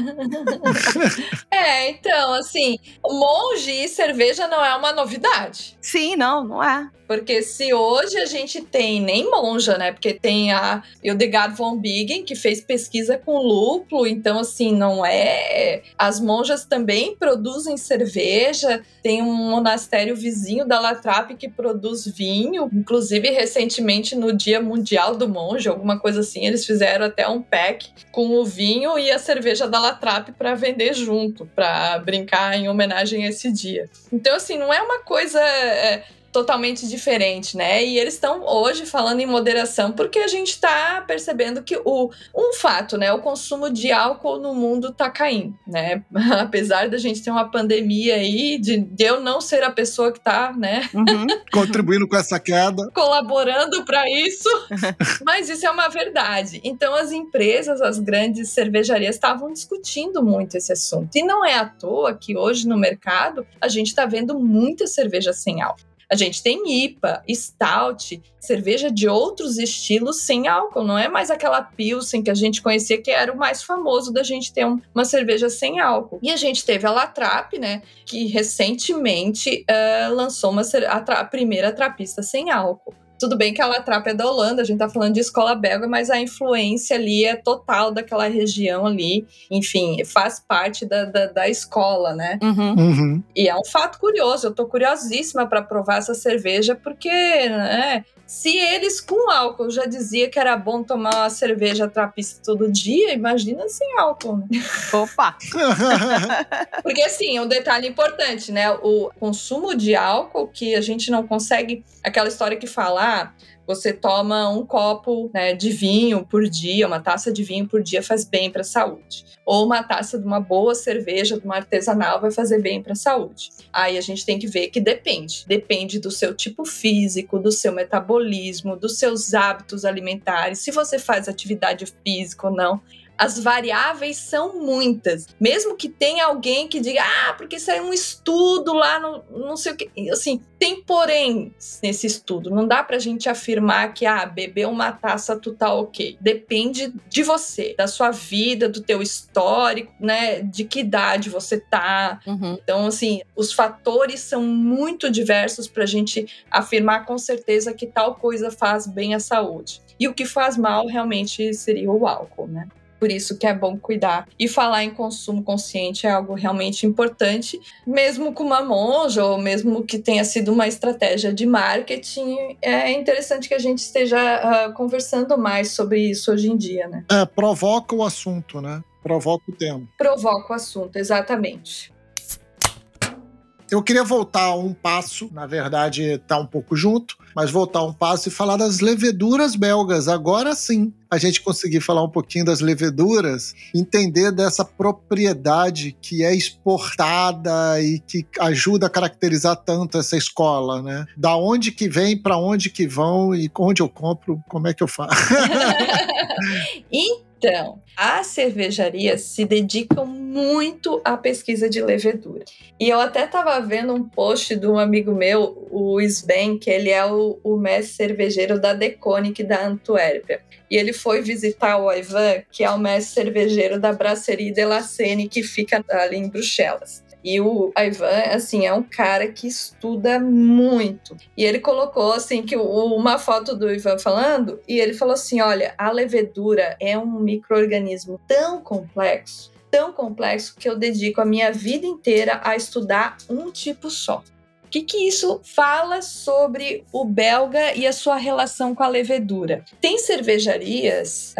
É, então, assim, monge e cerveja não é uma novidade. Sim, não, não é. Porque se hoje a gente tem nem monja, né? Porque tem a Hildegard von Bingen, que fez pesquisa com lúpulo, então assim, não é. As monjas também produzem cerveja, tem um monastério vizinho da Latrape que produz vinho, inclusive recentemente no Dia Mundial do Monge, alguma coisa assim, eles fizeram até um pack com o vinho e a cerveja da Latrape para vender junto, para brincar em homenagem a esse dia. Então assim, não é uma coisa é, totalmente diferente, né? E eles estão hoje falando em moderação porque a gente está percebendo que o um fato, né? O consumo de álcool no mundo está caindo, né? <laughs> Apesar da gente ter uma pandemia aí, de, de eu não ser a pessoa que está, né? Uhum. <laughs> Contribuindo com essa queda. colaborando para isso, <laughs> mas isso é uma verdade. Então as empresas, as grandes cervejarias estavam discutindo muito esse assunto. E não é à toa que hoje no mercado a gente está vendo muita cerveja sem álcool. A gente tem IPA, Stout, cerveja de outros estilos sem álcool. Não é mais aquela Pilsen que a gente conhecia, que era o mais famoso da gente ter um- uma cerveja sem álcool. E a gente teve a Latrap, né? Que recentemente eh, lançou uma, a, a primeira trapista sem álcool. Tudo bem que a Latrap é da Holanda, a gente tá falando de escola belga, mas a influência ali é total daquela região ali. Enfim, faz parte da, da, da escola, né? Uhum. Uhum. E é um fato curioso, eu tô curiosíssima para provar essa cerveja, porque, né, se eles com álcool já dizia que era bom tomar uma cerveja trapista todo dia, imagina sem álcool, né? Opa! <laughs> Porque assim, um detalhe importante, né? O consumo de álcool que a gente não consegue, aquela história que fala, ah, você toma um copo né, de vinho por dia, uma taça de vinho por dia faz bem para a saúde. Ou uma taça de uma boa cerveja, de uma artesanal, vai fazer bem para a saúde. Aí a gente tem que ver que depende. Depende do seu tipo físico, do seu metabolismo, dos seus hábitos alimentares, se você faz atividade física ou não as variáveis são muitas. Mesmo que tenha alguém que diga, ah, porque isso é um estudo lá no não sei o que. Assim, tem porém nesse estudo. Não dá pra gente afirmar que, ah, beber uma taça tu tá ok. Depende de você, da sua vida, do teu histórico, né? De que idade você tá. Uhum. Então, assim, os fatores são muito diversos pra gente afirmar com certeza que tal coisa faz bem à saúde. E o que faz mal realmente seria o álcool, né? Por isso que é bom cuidar. E falar em consumo consciente é algo realmente importante, mesmo com uma monja, ou mesmo que tenha sido uma estratégia de marketing, é interessante que a gente esteja uh, conversando mais sobre isso hoje em dia, né? É, provoca o assunto, né? Provoca o tema. Provoca o assunto, exatamente. Eu queria voltar um passo, na verdade, tá um pouco junto, mas voltar um passo e falar das leveduras belgas. Agora sim, a gente conseguir falar um pouquinho das leveduras, entender dessa propriedade que é exportada e que ajuda a caracterizar tanto essa escola, né? Da onde que vem, para onde que vão e onde eu compro, como é que eu faço? <laughs> <laughs> Então, as cervejarias se dedicam muito à pesquisa de levedura. E eu até estava vendo um post de um amigo meu, o Sven, que ele é o, o mestre cervejeiro da Deconic da Antuérpia. E ele foi visitar o Ivan, que é o mestre cervejeiro da Brasserie de la Seine, que fica ali em Bruxelas. E o Ivan, assim, é um cara que estuda muito. E ele colocou, assim, que uma foto do Ivan falando, e ele falou assim: olha, a levedura é um microorganismo tão complexo, tão complexo, que eu dedico a minha vida inteira a estudar um tipo só. O que, que isso fala sobre o belga e a sua relação com a levedura? Tem cervejarias,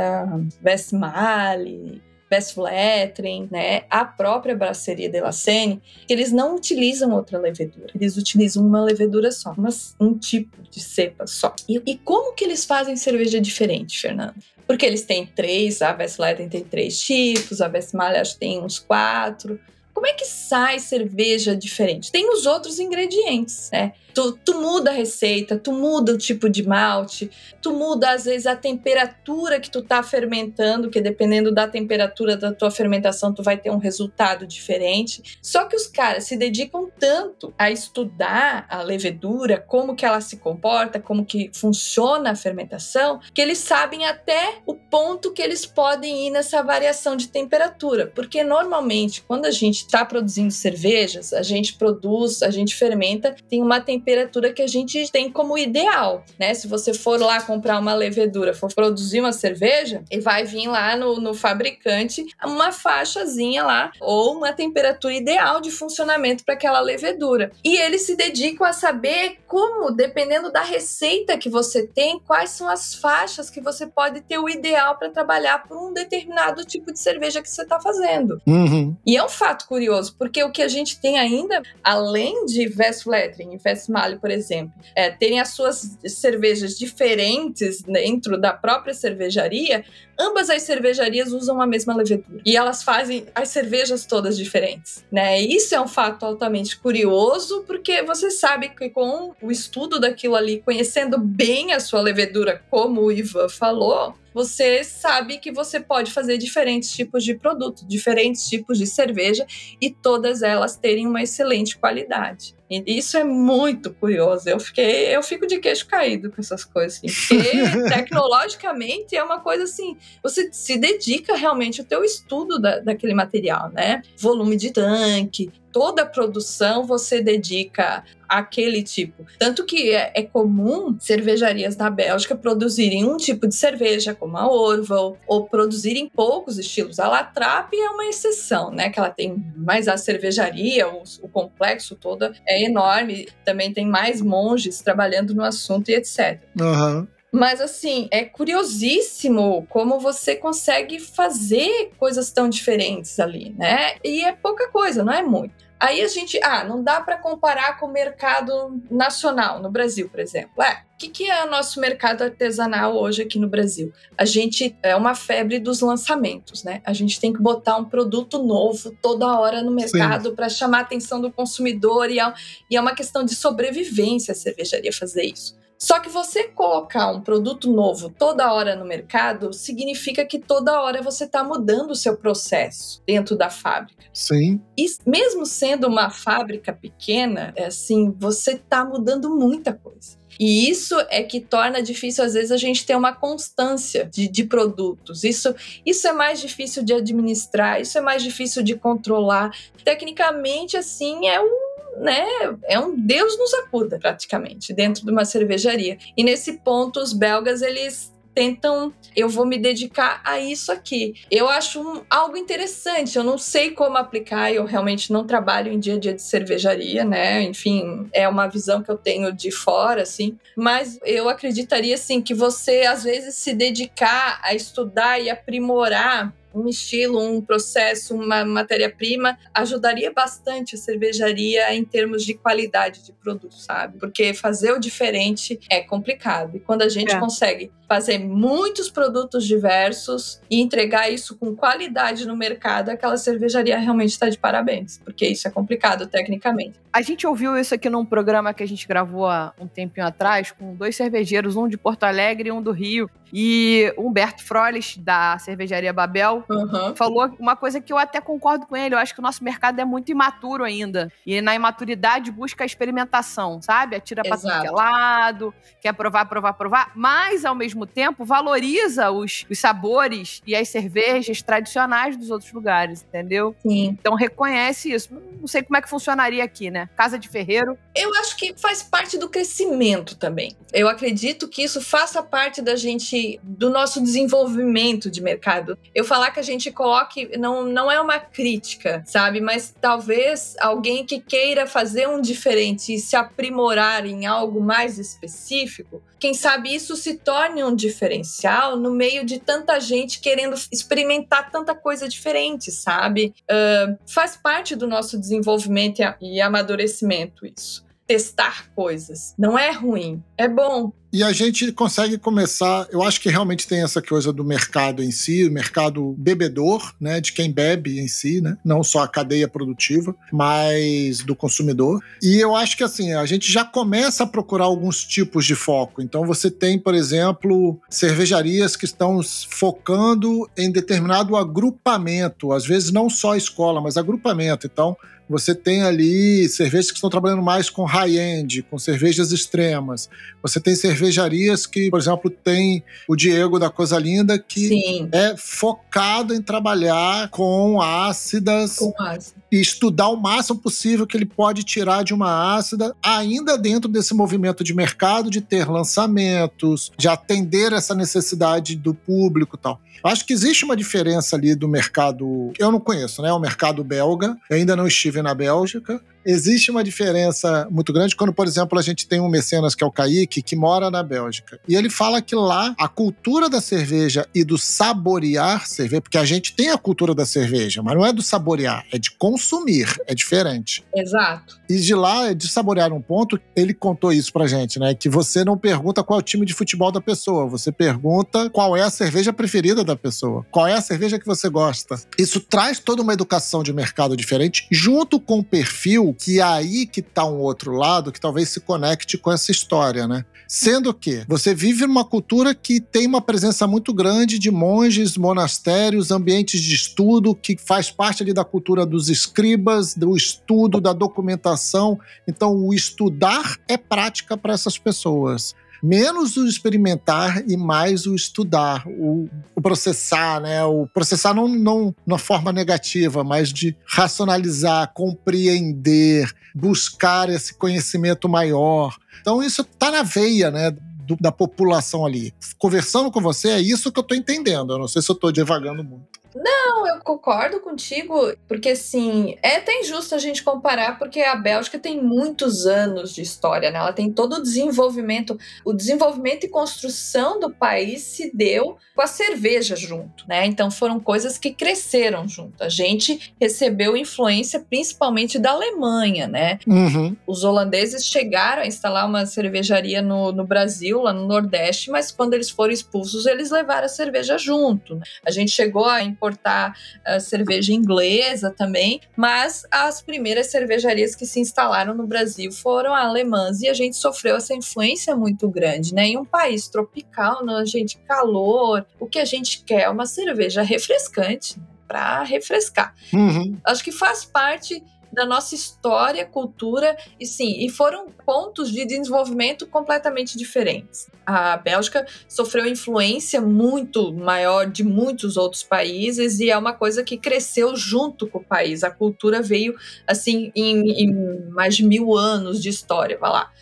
Westmalle, Westfletren, né, a própria Brasserie de la Seine, eles não utilizam outra levedura. Eles utilizam uma levedura só, mas um tipo de cepa só. E, e como que eles fazem cerveja diferente, Fernando? Porque eles têm três, a Westfletren tem três tipos, a que tem uns quatro. Como é que sai cerveja diferente? Tem os outros ingredientes, né? Tu, tu, muda a receita, tu muda o tipo de malte, tu muda às vezes a temperatura que tu tá fermentando, que dependendo da temperatura da tua fermentação, tu vai ter um resultado diferente. Só que os caras se dedicam tanto a estudar a levedura, como que ela se comporta, como que funciona a fermentação, que eles sabem até o ponto que eles podem ir nessa variação de temperatura, porque normalmente quando a gente está produzindo cervejas, a gente produz, a gente fermenta, tem uma temperatura que a gente tem como ideal, né? Se você for lá comprar uma levedura, for produzir uma cerveja, e vai vir lá no, no fabricante uma faixazinha lá, ou uma temperatura ideal de funcionamento para aquela levedura. E eles se dedicam a saber como, dependendo da receita que você tem, quais são as faixas que você pode ter o ideal para trabalhar por um determinado tipo de cerveja que você está fazendo. Uhum. E é um fato curioso, porque o que a gente tem ainda, além de Westfletren e West Malho, por exemplo, é, terem as suas cervejas diferentes dentro da própria cervejaria, ambas as cervejarias usam a mesma levedura. E elas fazem as cervejas todas diferentes, né? Isso é um fato altamente curioso, porque você sabe que com o estudo daquilo ali, conhecendo bem a sua levedura, como o Ivan falou, você sabe que você pode fazer diferentes tipos de produto, diferentes tipos de cerveja e todas elas terem uma excelente qualidade. E isso é muito curioso. Eu fiquei, eu fico de queixo caído com essas coisas, assim, porque <laughs> tecnologicamente é uma coisa assim, você se dedica realmente ao teu estudo da, daquele material, né? Volume de tanque, toda a produção você dedica àquele tipo. Tanto que é, é, comum cervejarias na Bélgica produzirem um tipo de cerveja, como a Orval, ou produzirem poucos estilos. A Latrap é uma exceção, né? Que ela tem mais a cervejaria, o, o complexo todo é enorme. Também tem mais monges trabalhando no assunto e etc. Uhum. Mas assim, é curiosíssimo como você consegue fazer coisas tão diferentes ali, né? E é pouca coisa, não é muito. Aí a gente, ah, não dá para comparar com o mercado nacional, no Brasil, por exemplo. É, o que, que é o nosso mercado artesanal hoje aqui no Brasil? A gente é uma febre dos lançamentos, né? A gente tem que botar um produto novo toda hora no mercado para chamar a atenção do consumidor e é, e é uma questão de sobrevivência a cervejaria fazer isso. Só que você colocar um produto novo toda hora no mercado significa que toda hora você está mudando o seu processo dentro da fábrica. Sim. E mesmo sendo uma fábrica pequena, é assim, você está mudando muita coisa. E isso é que torna difícil, às vezes, a gente ter uma constância de, de, produtos. Isso, isso é mais difícil de administrar, isso é mais difícil de controlar. Tecnicamente, assim, é um né, é um Deus nos acuda praticamente dentro de uma cervejaria. E nesse ponto os belgas eles tentam, eu vou me dedicar a isso aqui. Eu acho um, algo interessante, eu não sei como aplicar, eu realmente não trabalho em dia a dia de cervejaria, né? Enfim, é uma visão que eu tenho de fora, assim. Mas eu acreditaria, assim, que você, às vezes, se dedicar a estudar e aprimorar um estilo, um processo, uma matéria-prima, ajudaria bastante a cervejaria em termos de qualidade de produto, sabe? Porque fazer o diferente é complicado. E quando a gente é. consegue fazer muitos produtos diversos e entregar isso com qualidade no mercado, aquela cervejaria realmente está de parabéns, porque isso é complicado tecnicamente. A gente ouviu isso aqui num programa que a gente gravou há um tempinho atrás, com dois cervejeiros, um de Porto Alegre e um do Rio. E Humberto Froles, da cervejaria Babel, uhum. falou uma coisa que eu até concordo com ele. Eu acho que o nosso mercado é muito imaturo ainda. E na imaturidade busca a experimentação, sabe? Atira para é lado, quer provar, provar, provar, mas ao mesmo mesmo tempo, valoriza os, os sabores e as cervejas tradicionais dos outros lugares, entendeu? Sim. Então reconhece isso. Não sei como é que funcionaria aqui, né? Casa de ferreiro. Eu acho que faz parte do crescimento também. Eu acredito que isso faça parte da gente, do nosso desenvolvimento de mercado. Eu falar que a gente coloque, não, não é uma crítica, sabe? Mas talvez alguém que queira fazer um diferente e se aprimorar em algo mais específico, quem sabe isso se torne um diferencial no meio de tanta gente querendo experimentar tanta coisa diferente, sabe? Uh, faz parte do nosso desenvolvimento e amadurecimento isso testar coisas. Não é ruim, é bom. E a gente consegue começar, eu acho que realmente tem essa coisa do mercado em si, o mercado bebedor, né, de quem bebe em si, né, não só a cadeia produtiva, mas do consumidor. E eu acho que assim, a gente já começa a procurar alguns tipos de foco. Então você tem, por exemplo, cervejarias que estão focando em determinado agrupamento, às vezes não só escola, mas agrupamento. Então, você tem ali cervejas que estão trabalhando mais com high-end, com cervejas extremas. Você tem cervejarias que, por exemplo, tem o Diego da Coisa Linda, que Sim. é focado em trabalhar com ácidas com ácido. E estudar o máximo possível que ele pode tirar de uma ácida, ainda dentro desse movimento de mercado, de ter lançamentos, de atender essa necessidade do público e tal. Acho que existe uma diferença ali do mercado, eu não conheço, né? O mercado belga, eu ainda não estive na Bélgica, existe uma diferença muito grande quando, por exemplo, a gente tem um mecenas que é o Kaique, que mora na Bélgica. E ele fala que lá a cultura da cerveja e do saborear cerveja, porque a gente tem a cultura da cerveja, mas não é do saborear, é de consumir, é diferente. Exato. E de lá, de saborear um ponto, ele contou isso pra gente, né? Que você não pergunta qual é o time de futebol da pessoa, você pergunta qual é a cerveja preferida da pessoa, qual é a cerveja que você gosta. Isso traz toda uma educação de mercado diferente, junto com o perfil que é aí que está um outro lado que talvez se conecte com essa história, né? Sendo que você vive numa cultura que tem uma presença muito grande de monges, monastérios, ambientes de estudo, que faz parte ali da cultura dos escribas, do estudo, da documentação. Então, o estudar é prática para essas pessoas menos o experimentar e mais o estudar, o, o processar, né? O processar não, não na forma negativa, mas de racionalizar, compreender, buscar esse conhecimento maior. Então isso está na veia, né? Da população ali. Conversando com você, é isso que eu estou entendendo. Eu não sei se eu estou devagando muito. Não, eu concordo contigo, porque assim, é até injusto a gente comparar, porque a Bélgica tem muitos anos de história, né? Ela tem todo o desenvolvimento, o desenvolvimento e construção do país se deu com a cerveja junto, né? Então foram coisas que cresceram junto. A gente recebeu influência principalmente da Alemanha, né? Uhum. Os holandeses chegaram a instalar uma cervejaria no, no Brasil, lá no Nordeste, mas quando eles foram expulsos, eles levaram a cerveja junto. Né? A gente chegou a importar importar uh, cerveja inglesa também, mas as primeiras cervejarias que se instalaram no Brasil foram alemãs e a gente sofreu essa influência muito grande, né? Em um país tropical, né? a gente calor, o que a gente quer é uma cerveja refrescante. Né? Para refrescar. Uhum. Acho que faz parte da nossa história, cultura e sim, e foram pontos de desenvolvimento completamente diferentes. A Bélgica sofreu influência muito maior de muitos outros países e é uma coisa que cresceu junto com o país. A cultura veio assim em, em mais de mil anos de história, vai lá.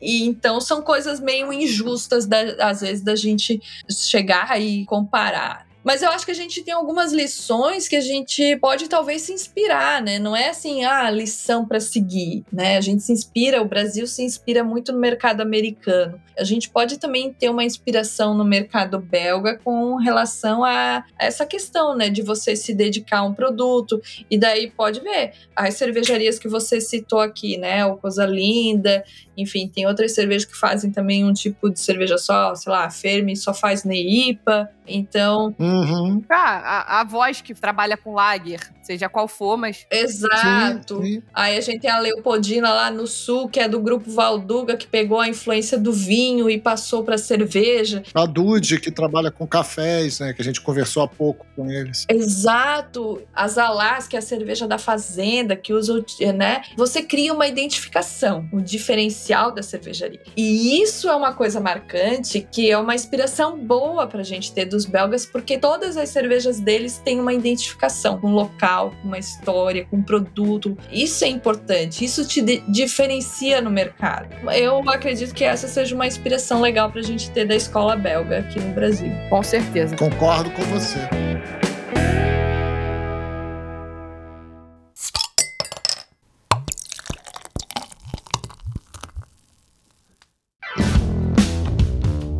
E então são coisas meio injustas da, às vezes da gente chegar e comparar. Mas eu acho que a gente tem algumas lições que a gente pode talvez se inspirar, né? Não é assim, ah, lição para seguir, né? A gente se inspira, o Brasil se inspira muito no mercado americano. A gente pode também ter uma inspiração no mercado belga com relação a essa questão, né, de você se dedicar a um produto. E daí pode ver as cervejarias que você citou aqui, né? O Coisa Linda, enfim, tem outras cervejas que fazem também um tipo de cerveja só, sei lá, a Fermi só faz Neipa. Então. Uhum. Ah, a, a voz que trabalha com lager, seja qual for, mas. Exato. Sim, sim. Aí a gente tem a Leopoldina lá no sul, que é do grupo Valduga, que pegou a influência do vinho e passou para cerveja. A Dude, que trabalha com cafés, né? Que a gente conversou há pouco com eles. Exato. As Alás, que é a cerveja da fazenda, que usa, o- né? Você cria uma identificação, um diferencial da cervejaria. E isso é uma coisa marcante, que é uma inspiração boa pra gente ter dos belgas, porque todas as cervejas deles têm uma identificação com um local, com uma história, com um produto. Isso é importante, isso te di- diferencia no mercado. Eu acredito que essa seja uma inspiração legal pra gente ter da escola belga aqui no Brasil. Com certeza. Concordo com você.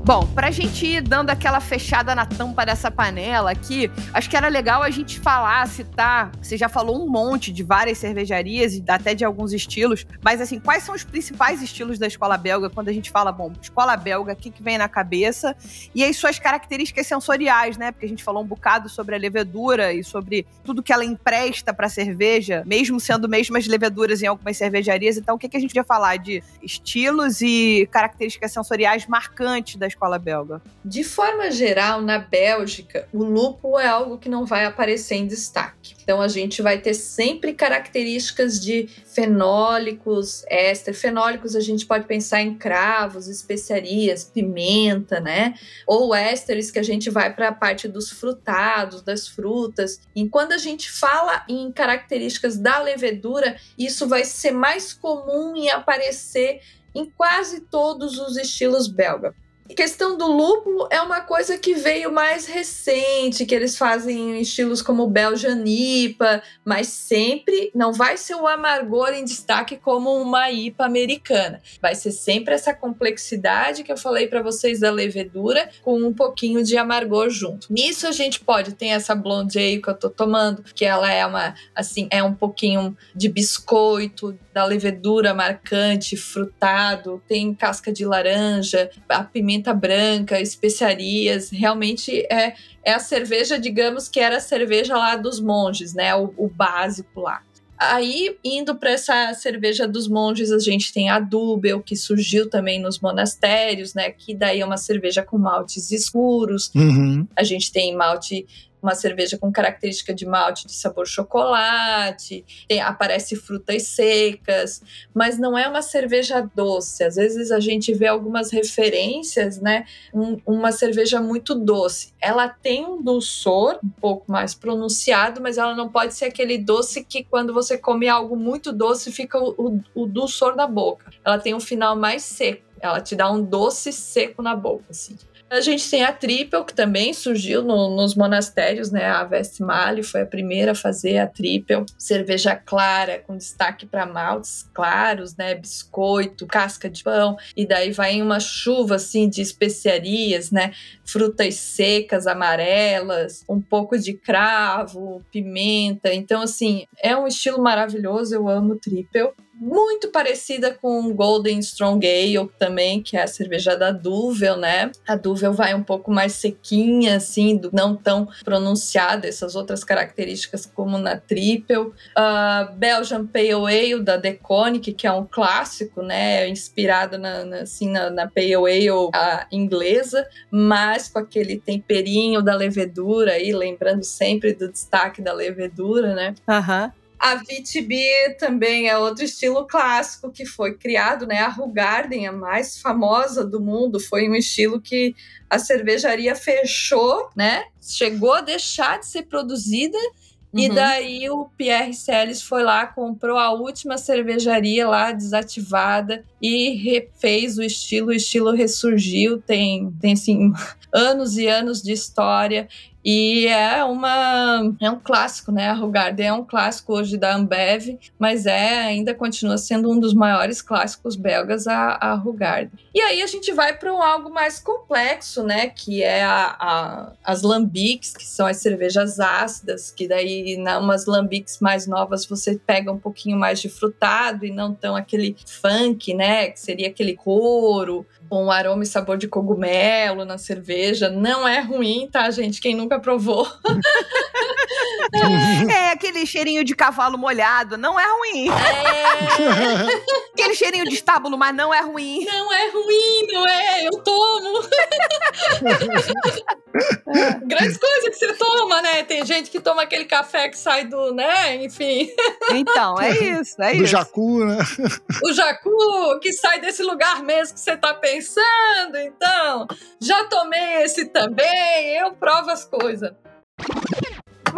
Bom, pra gente ir dando aquela fechada na tampa dessa panela aqui, acho que era legal a gente falar, citar. Você já falou um monte de várias cervejarias e até de alguns estilos, mas assim, quais são os principais estilos da escola belga quando a gente fala, bom, escola belga, o que, que vem na cabeça? E as suas características sensoriais, né? Porque a gente falou um bocado sobre a levedura e sobre tudo que ela empresta pra cerveja, mesmo sendo mesmas leveduras em algumas cervejarias. Então, o que, que a gente podia falar de estilos e características sensoriais marcantes da escola belga? De forma geral, na Bélgica, o lúpulo é algo que não vai aparecer em destaque. Então, a gente vai ter sempre características de fenólicos, éster. Fenólicos, a gente pode pensar em cravos, especiarias, pimenta, né? Ou ésteres, que a gente vai para a parte dos frutados, das frutas. E quando a gente fala em características da levedura, isso vai ser mais comum em aparecer em quase todos os estilos belga. Questão do lúpulo é uma coisa que veio mais recente, que eles fazem em estilos como Belgian IPA, mas sempre não vai ser o amargor em destaque como uma IPA americana. Vai ser sempre essa complexidade que eu falei para vocês da levedura com um pouquinho de amargor junto. Nisso a gente pode ter essa blonde ale que eu tô tomando, que ela é uma assim, é um pouquinho de biscoito, da levedura marcante, frutado, tem casca de laranja, a pimenta branca, especiarias. Realmente é, é a cerveja, digamos que era a cerveja lá dos monges, né? O, o básico lá. Aí, indo para essa cerveja dos monges, a gente tem a Dubel, que surgiu também nos monastérios, né? Que daí é uma cerveja com maltes escuros. Uhum. A gente tem malte uma cerveja com característica de malte de sabor chocolate, tem, aparece frutas secas, mas não é uma cerveja doce. Às vezes a gente vê algumas referências, né? Um, uma cerveja muito doce. Ela tem um dulçor um pouco mais pronunciado, mas ela não pode ser aquele doce que quando você come algo muito doce fica o, o, o dulçor na boca. Ela tem um final mais seco. Ela te dá um doce seco na boca, assim. A gente tem a Triple, que também surgiu no, nos monastérios, né? A Vestmale foi a primeira a fazer a Triple. Cerveja clara, com destaque para maltes claros, né? Biscoito, casca de pão. E daí vai em uma chuva, assim, de especiarias, né? Frutas secas, amarelas, um pouco de cravo, pimenta. Então, assim, é um estilo maravilhoso. Eu amo Triple muito parecida com Golden Strong Ale também, que é a cerveja da Duvel, né? A Duvel vai um pouco mais sequinha, assim, não tão pronunciada, essas outras características como na Triple. Uh, Belgian Pale Ale da Deconic, que é um clássico, né? Inspirado na, na assim, na, na Pale Ale a inglesa, mas com aquele temperinho da levedura aí, lembrando sempre do destaque da levedura, né? Aham. Uhum. A VTB também é outro estilo clássico que foi criado, né? A Rugarden, a mais famosa do mundo, foi um estilo que a cervejaria fechou, né? Chegou a deixar de ser produzida Uhum. E daí o Pierre Celis foi lá, comprou a última cervejaria lá desativada e refez o estilo. O estilo ressurgiu, tem, tem assim, <laughs> anos e anos de história. E é uma é um clássico, né? A Rugarden é um clássico hoje da Ambev, mas é ainda continua sendo um dos maiores clássicos belgas a, a Rugarden. E aí a gente vai para um algo mais complexo, né? Que é a, a, as lambics, que são as cervejas ácidas, que daí nas lambics mais novas você pega um pouquinho mais de frutado e não tão aquele funk, né? Que seria aquele couro com aroma e sabor de cogumelo na cerveja. Não é ruim, tá, gente? Quem nunca provou. <laughs> é, aquele cheirinho de cavalo molhado, não é ruim. É. <laughs> aquele cheirinho de estábulo, mas não é ruim. Não é ruim, não é? Eu tomo. <laughs> Grandes coisas que você toma, né? Tem gente que toma aquele café que sai do, né? Enfim. Então, é <laughs> isso, é do isso. jacu, né? O jacu que sai desse lugar mesmo que você tá pensando. Então, já tomei esse também. Eu provo as coisas.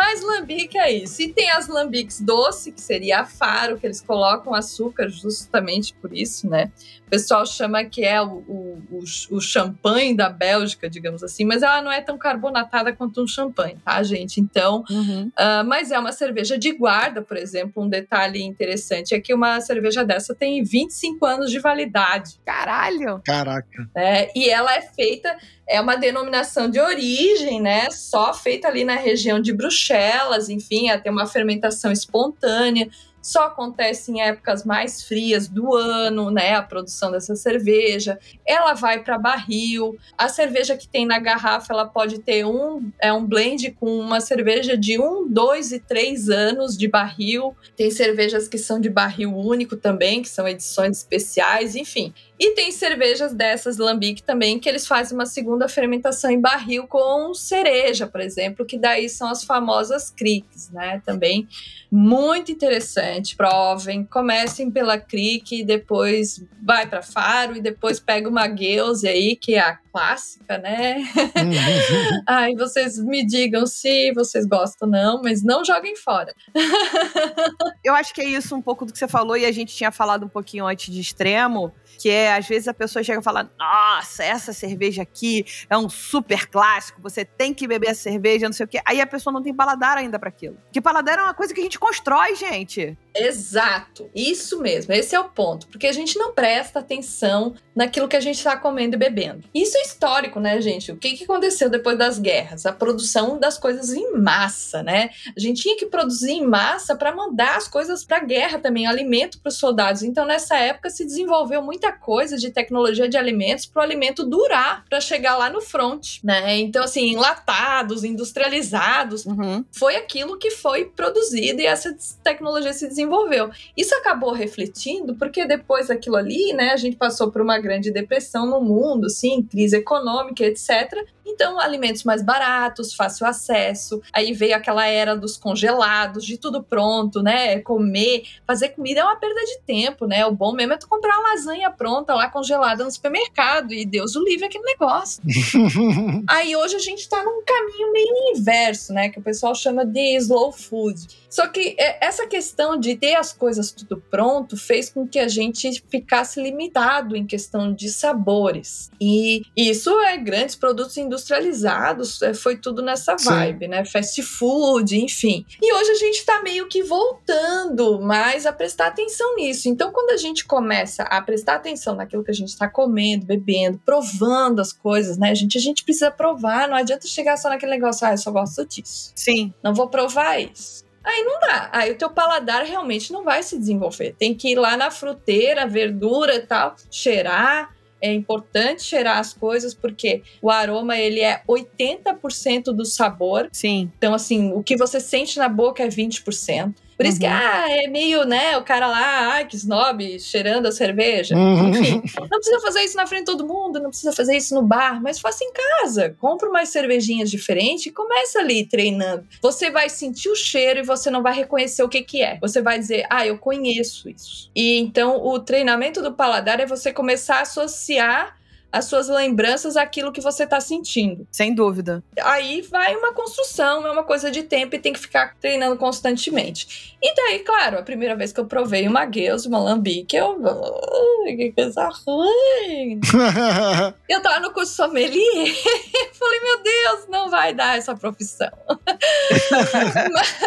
Mas lambique é isso. E tem as lambiques doce, que seria a faro, que eles colocam açúcar justamente por isso, né? O pessoal chama que é o, o, o, o champanhe da Bélgica, digamos assim, mas ela não é tão carbonatada quanto um champanhe, tá, gente? Então, uhum. uh, mas é uma cerveja de guarda, por exemplo. Um detalhe interessante é que uma cerveja dessa tem 25 anos de validade. Caralho! Caraca! É, e ela é feita é uma denominação de origem, né? Só feita ali na região de Bruxelas, enfim, é ter uma fermentação espontânea só acontece em épocas mais frias do ano, né? A produção dessa cerveja. Ela vai para barril. A cerveja que tem na garrafa, ela pode ter um é um blend com uma cerveja de um, dois e três anos de barril. Tem cervejas que são de barril único também, que são edições especiais, enfim. E tem cervejas dessas lambic também que eles fazem uma segunda fermentação em barril com cereja, por exemplo, que daí são as famosas criques, né? Também muito interessante. Provem, comecem pela crique, depois vai para Faro e depois pega uma Gueuse aí, que é a clássica, né? Uhum. <laughs> aí vocês me digam se vocês gostam ou não, mas não joguem fora. <laughs> Eu acho que é isso um pouco do que você falou e a gente tinha falado um pouquinho antes de extremo, que é, às vezes a pessoa chega e fala: Nossa, essa cerveja aqui é um super clássico, você tem que beber a cerveja, não sei o quê. Aí a pessoa não tem paladar ainda para aquilo. Porque paladar é uma coisa que a gente constrói, gente. Exato, isso mesmo, esse é o ponto, porque a gente não presta atenção naquilo que a gente está comendo e bebendo. Isso é histórico, né, gente? O que, que aconteceu depois das guerras? A produção das coisas em massa, né? A gente tinha que produzir em massa para mandar as coisas para a guerra também, alimento para os soldados. Então, nessa época, se desenvolveu muita coisa de tecnologia de alimentos para o alimento durar, para chegar lá no front, né? Então, assim, enlatados, industrializados, uhum. foi aquilo que foi produzido e essa tecnologia se desenvolveu desenvolveu. Isso acabou refletindo porque depois daquilo ali, né, a gente passou por uma grande depressão no mundo, sim, crise econômica, etc. Então, alimentos mais baratos, fácil acesso. Aí veio aquela era dos congelados, de tudo pronto, né? Comer, fazer comida é uma perda de tempo, né? O bom mesmo é tu comprar uma lasanha pronta lá congelada no supermercado e Deus o livre aquele negócio. <laughs> Aí hoje a gente tá num caminho meio inverso, né? Que o pessoal chama de slow food. Só que é, essa questão de ter as coisas tudo pronto fez com que a gente ficasse limitado em questão de sabores. E isso é grandes produtos industrializados, é, foi tudo nessa vibe, Sim. né? Fast food, enfim. E hoje a gente tá meio que voltando mais a prestar atenção nisso. Então, quando a gente começa a prestar atenção naquilo que a gente tá comendo, bebendo, provando as coisas, né? A gente, a gente precisa provar, não adianta chegar só naquele negócio, ah, eu só gosto disso. Sim. Não vou provar isso. Aí não dá. Aí o teu paladar realmente não vai se desenvolver. Tem que ir lá na fruteira, verdura e tal, cheirar. É importante cheirar as coisas porque o aroma ele é 80% do sabor. Sim. Então assim, o que você sente na boca é 20%. Por isso uhum. que, ah, é meio, né, o cara lá, ai, que snob, cheirando a cerveja. Uhum. Enfim, não precisa fazer isso na frente de todo mundo, não precisa fazer isso no bar, mas faça em casa. Compre umas cervejinhas diferentes e começa ali treinando. Você vai sentir o cheiro e você não vai reconhecer o que que é. Você vai dizer, ah, eu conheço isso. E então o treinamento do paladar é você começar a associar as suas lembranças aquilo que você está sentindo. Sem dúvida. Aí vai uma construção, é uma coisa de tempo e tem que ficar treinando constantemente. E daí, claro, a primeira vez que eu provei uma Gueus, uma Lambique, eu. Que coisa ruim! <laughs> eu tava no curso sommelier, <laughs> falei, meu Deus, não vai dar essa profissão. <laughs> mas,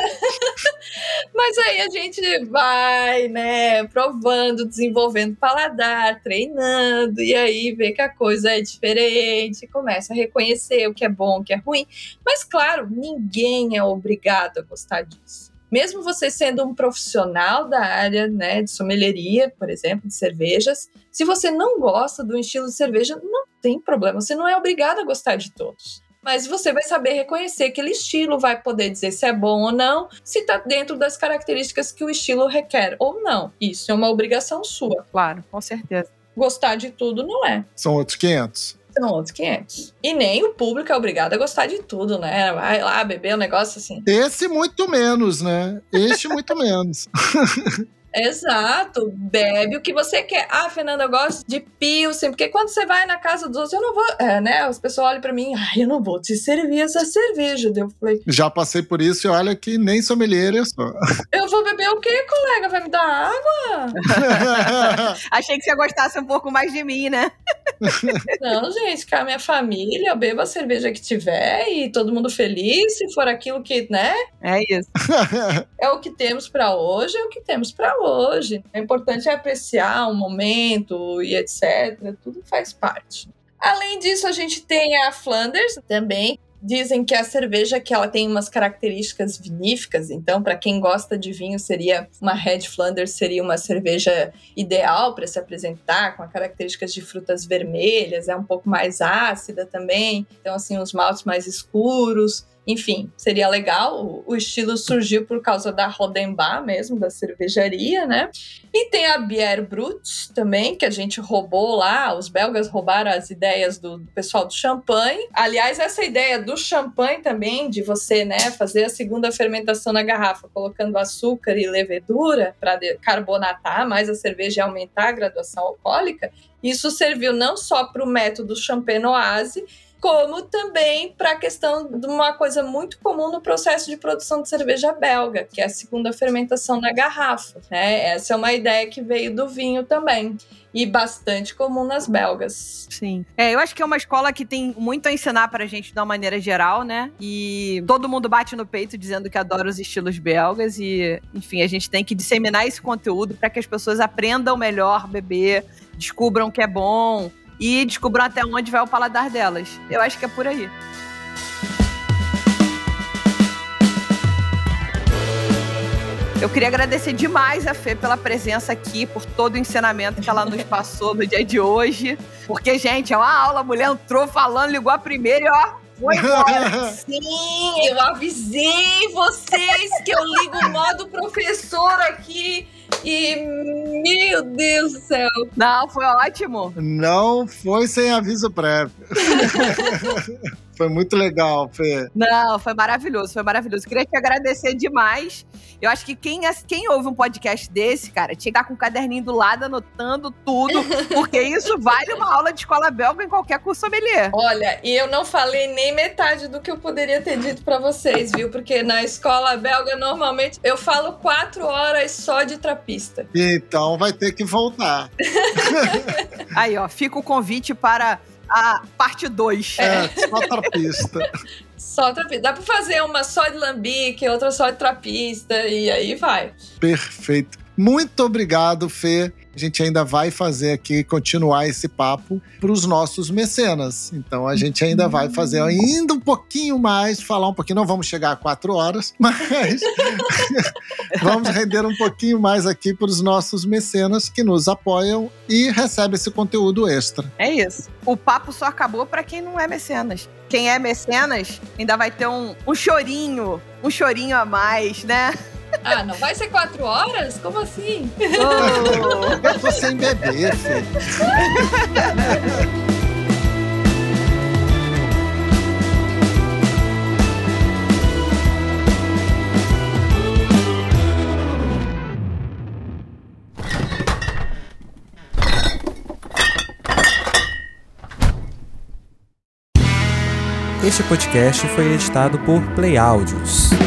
mas aí a gente vai, né, provando, desenvolvendo paladar, treinando, e aí vê que a coisa é diferente, começa a reconhecer o que é bom, o que é ruim. Mas, claro, ninguém é obrigado a gostar disso. Mesmo você sendo um profissional da área né, de sommelieria, por exemplo, de cervejas, se você não gosta do estilo de cerveja, não tem problema, você não é obrigado a gostar de todos mas você vai saber reconhecer aquele estilo, vai poder dizer se é bom ou não, se está dentro das características que o estilo requer ou não. Isso é uma obrigação sua. Claro, com certeza gostar de tudo não é. São outros 500. São outros 500. E nem o público é obrigado a gostar de tudo, né? Vai lá beber um negócio assim. Esse muito menos, né? Este muito <laughs> menos. <laughs> Exato, bebe o que você quer. Ah, Fernanda, eu gosto de pilsen, porque quando você vai na casa dos outros, eu não vou. É, né? As pessoas olham pra mim, ai, eu não vou te servir essa cerveja. Eu falei. Já passei por isso e olha que nem sommelier eu sou. <laughs> Eu vou beber o quê, colega? Vai me dar água? <laughs> Achei que você gostasse um pouco mais de mim, né? Não, gente, com a minha família, eu bebo a cerveja que tiver e todo mundo feliz, se for aquilo que, né? É isso. <laughs> é o que temos para hoje, é o que temos para hoje. É importante apreciar o momento e etc. Tudo faz parte. Além disso, a gente tem a Flanders também. Dizem que a cerveja que ela tem umas características viníficas, então para quem gosta de vinho seria uma Red Flanders seria uma cerveja ideal para se apresentar com características de frutas vermelhas, é um pouco mais ácida também, então assim os maltes mais escuros. Enfim, seria legal. O, estilo surgiu por causa da Rodenbach mesmo, da cervejaria, né? E tem a Bière Brut também, que a gente roubou lá. Os belgas roubaram as ideias do, pessoal do champanhe. Aliás, essa ideia do champanhe também, de você, né, fazer a segunda fermentação na garrafa, colocando açúcar e levedura para carbonatar mais a cerveja e aumentar a graduação alcoólica, isso serviu não só para o método champenoise, como também para a questão de uma coisa muito comum no processo de produção de cerveja belga, que é a segunda fermentação na garrafa. Né? Essa é uma ideia que veio do vinho também e bastante comum nas belgas. Sim. É, eu acho que é uma escola que tem muito a ensinar pra gente de uma maneira geral, né? E todo mundo bate no peito dizendo que adora os estilos belgas e, enfim, a gente tem que disseminar esse conteúdo para que as pessoas aprendam melhor beber, descubram que é bom, e descubram até onde vai o paladar delas. Eu acho que é por aí. Eu queria agradecer demais a Fê pela presença aqui, por todo o ensinamento que ela nos passou no dia de hoje. Porque, gente, é uma aula, a mulher entrou falando, ligou a primeira e ó, foi. <laughs> Sim, eu avisei vocês que eu ligo o modo professor aqui E, meu Deus do céu. Não, foi ótimo. Não foi sem aviso prévio. <laughs> Foi muito legal, Fê. Não, foi maravilhoso, foi maravilhoso. Queria te agradecer demais. Eu acho que quem, quem ouve um podcast desse, cara, tinha que estar com o um caderninho do lado anotando tudo, porque <laughs> isso vale uma aula de escola belga em qualquer curso sommelier. Olha, e eu não falei nem metade do que eu poderia ter dito para vocês, viu? Porque na escola belga, normalmente, eu falo quatro horas só de trapista. Então vai ter que voltar. <laughs> Aí, ó, fica o convite para a parte 2. É, só trapista. <laughs> só trapista. Dá pra fazer uma só de lambique, outra só de trapista, e aí vai. Perfeito. Muito obrigado, Fê a gente ainda vai fazer aqui, continuar esse papo para os nossos mecenas. Então a gente ainda vai fazer ainda um pouquinho mais, falar um pouquinho, não vamos chegar a quatro horas, <laughs> mas <laughs> vamos render um pouquinho mais aqui para os nossos mecenas que nos apoiam e recebem esse conteúdo extra. É isso. O papo só acabou para quem não é mecenas. Quem é mecenas ainda vai ter um, um chorinho, um chorinho a mais, né? Ah, não vai ser quatro horas? Como assim? Oh. <laughs> Eu tô sem bebê, filho. Este podcast foi editado por Play Áudios.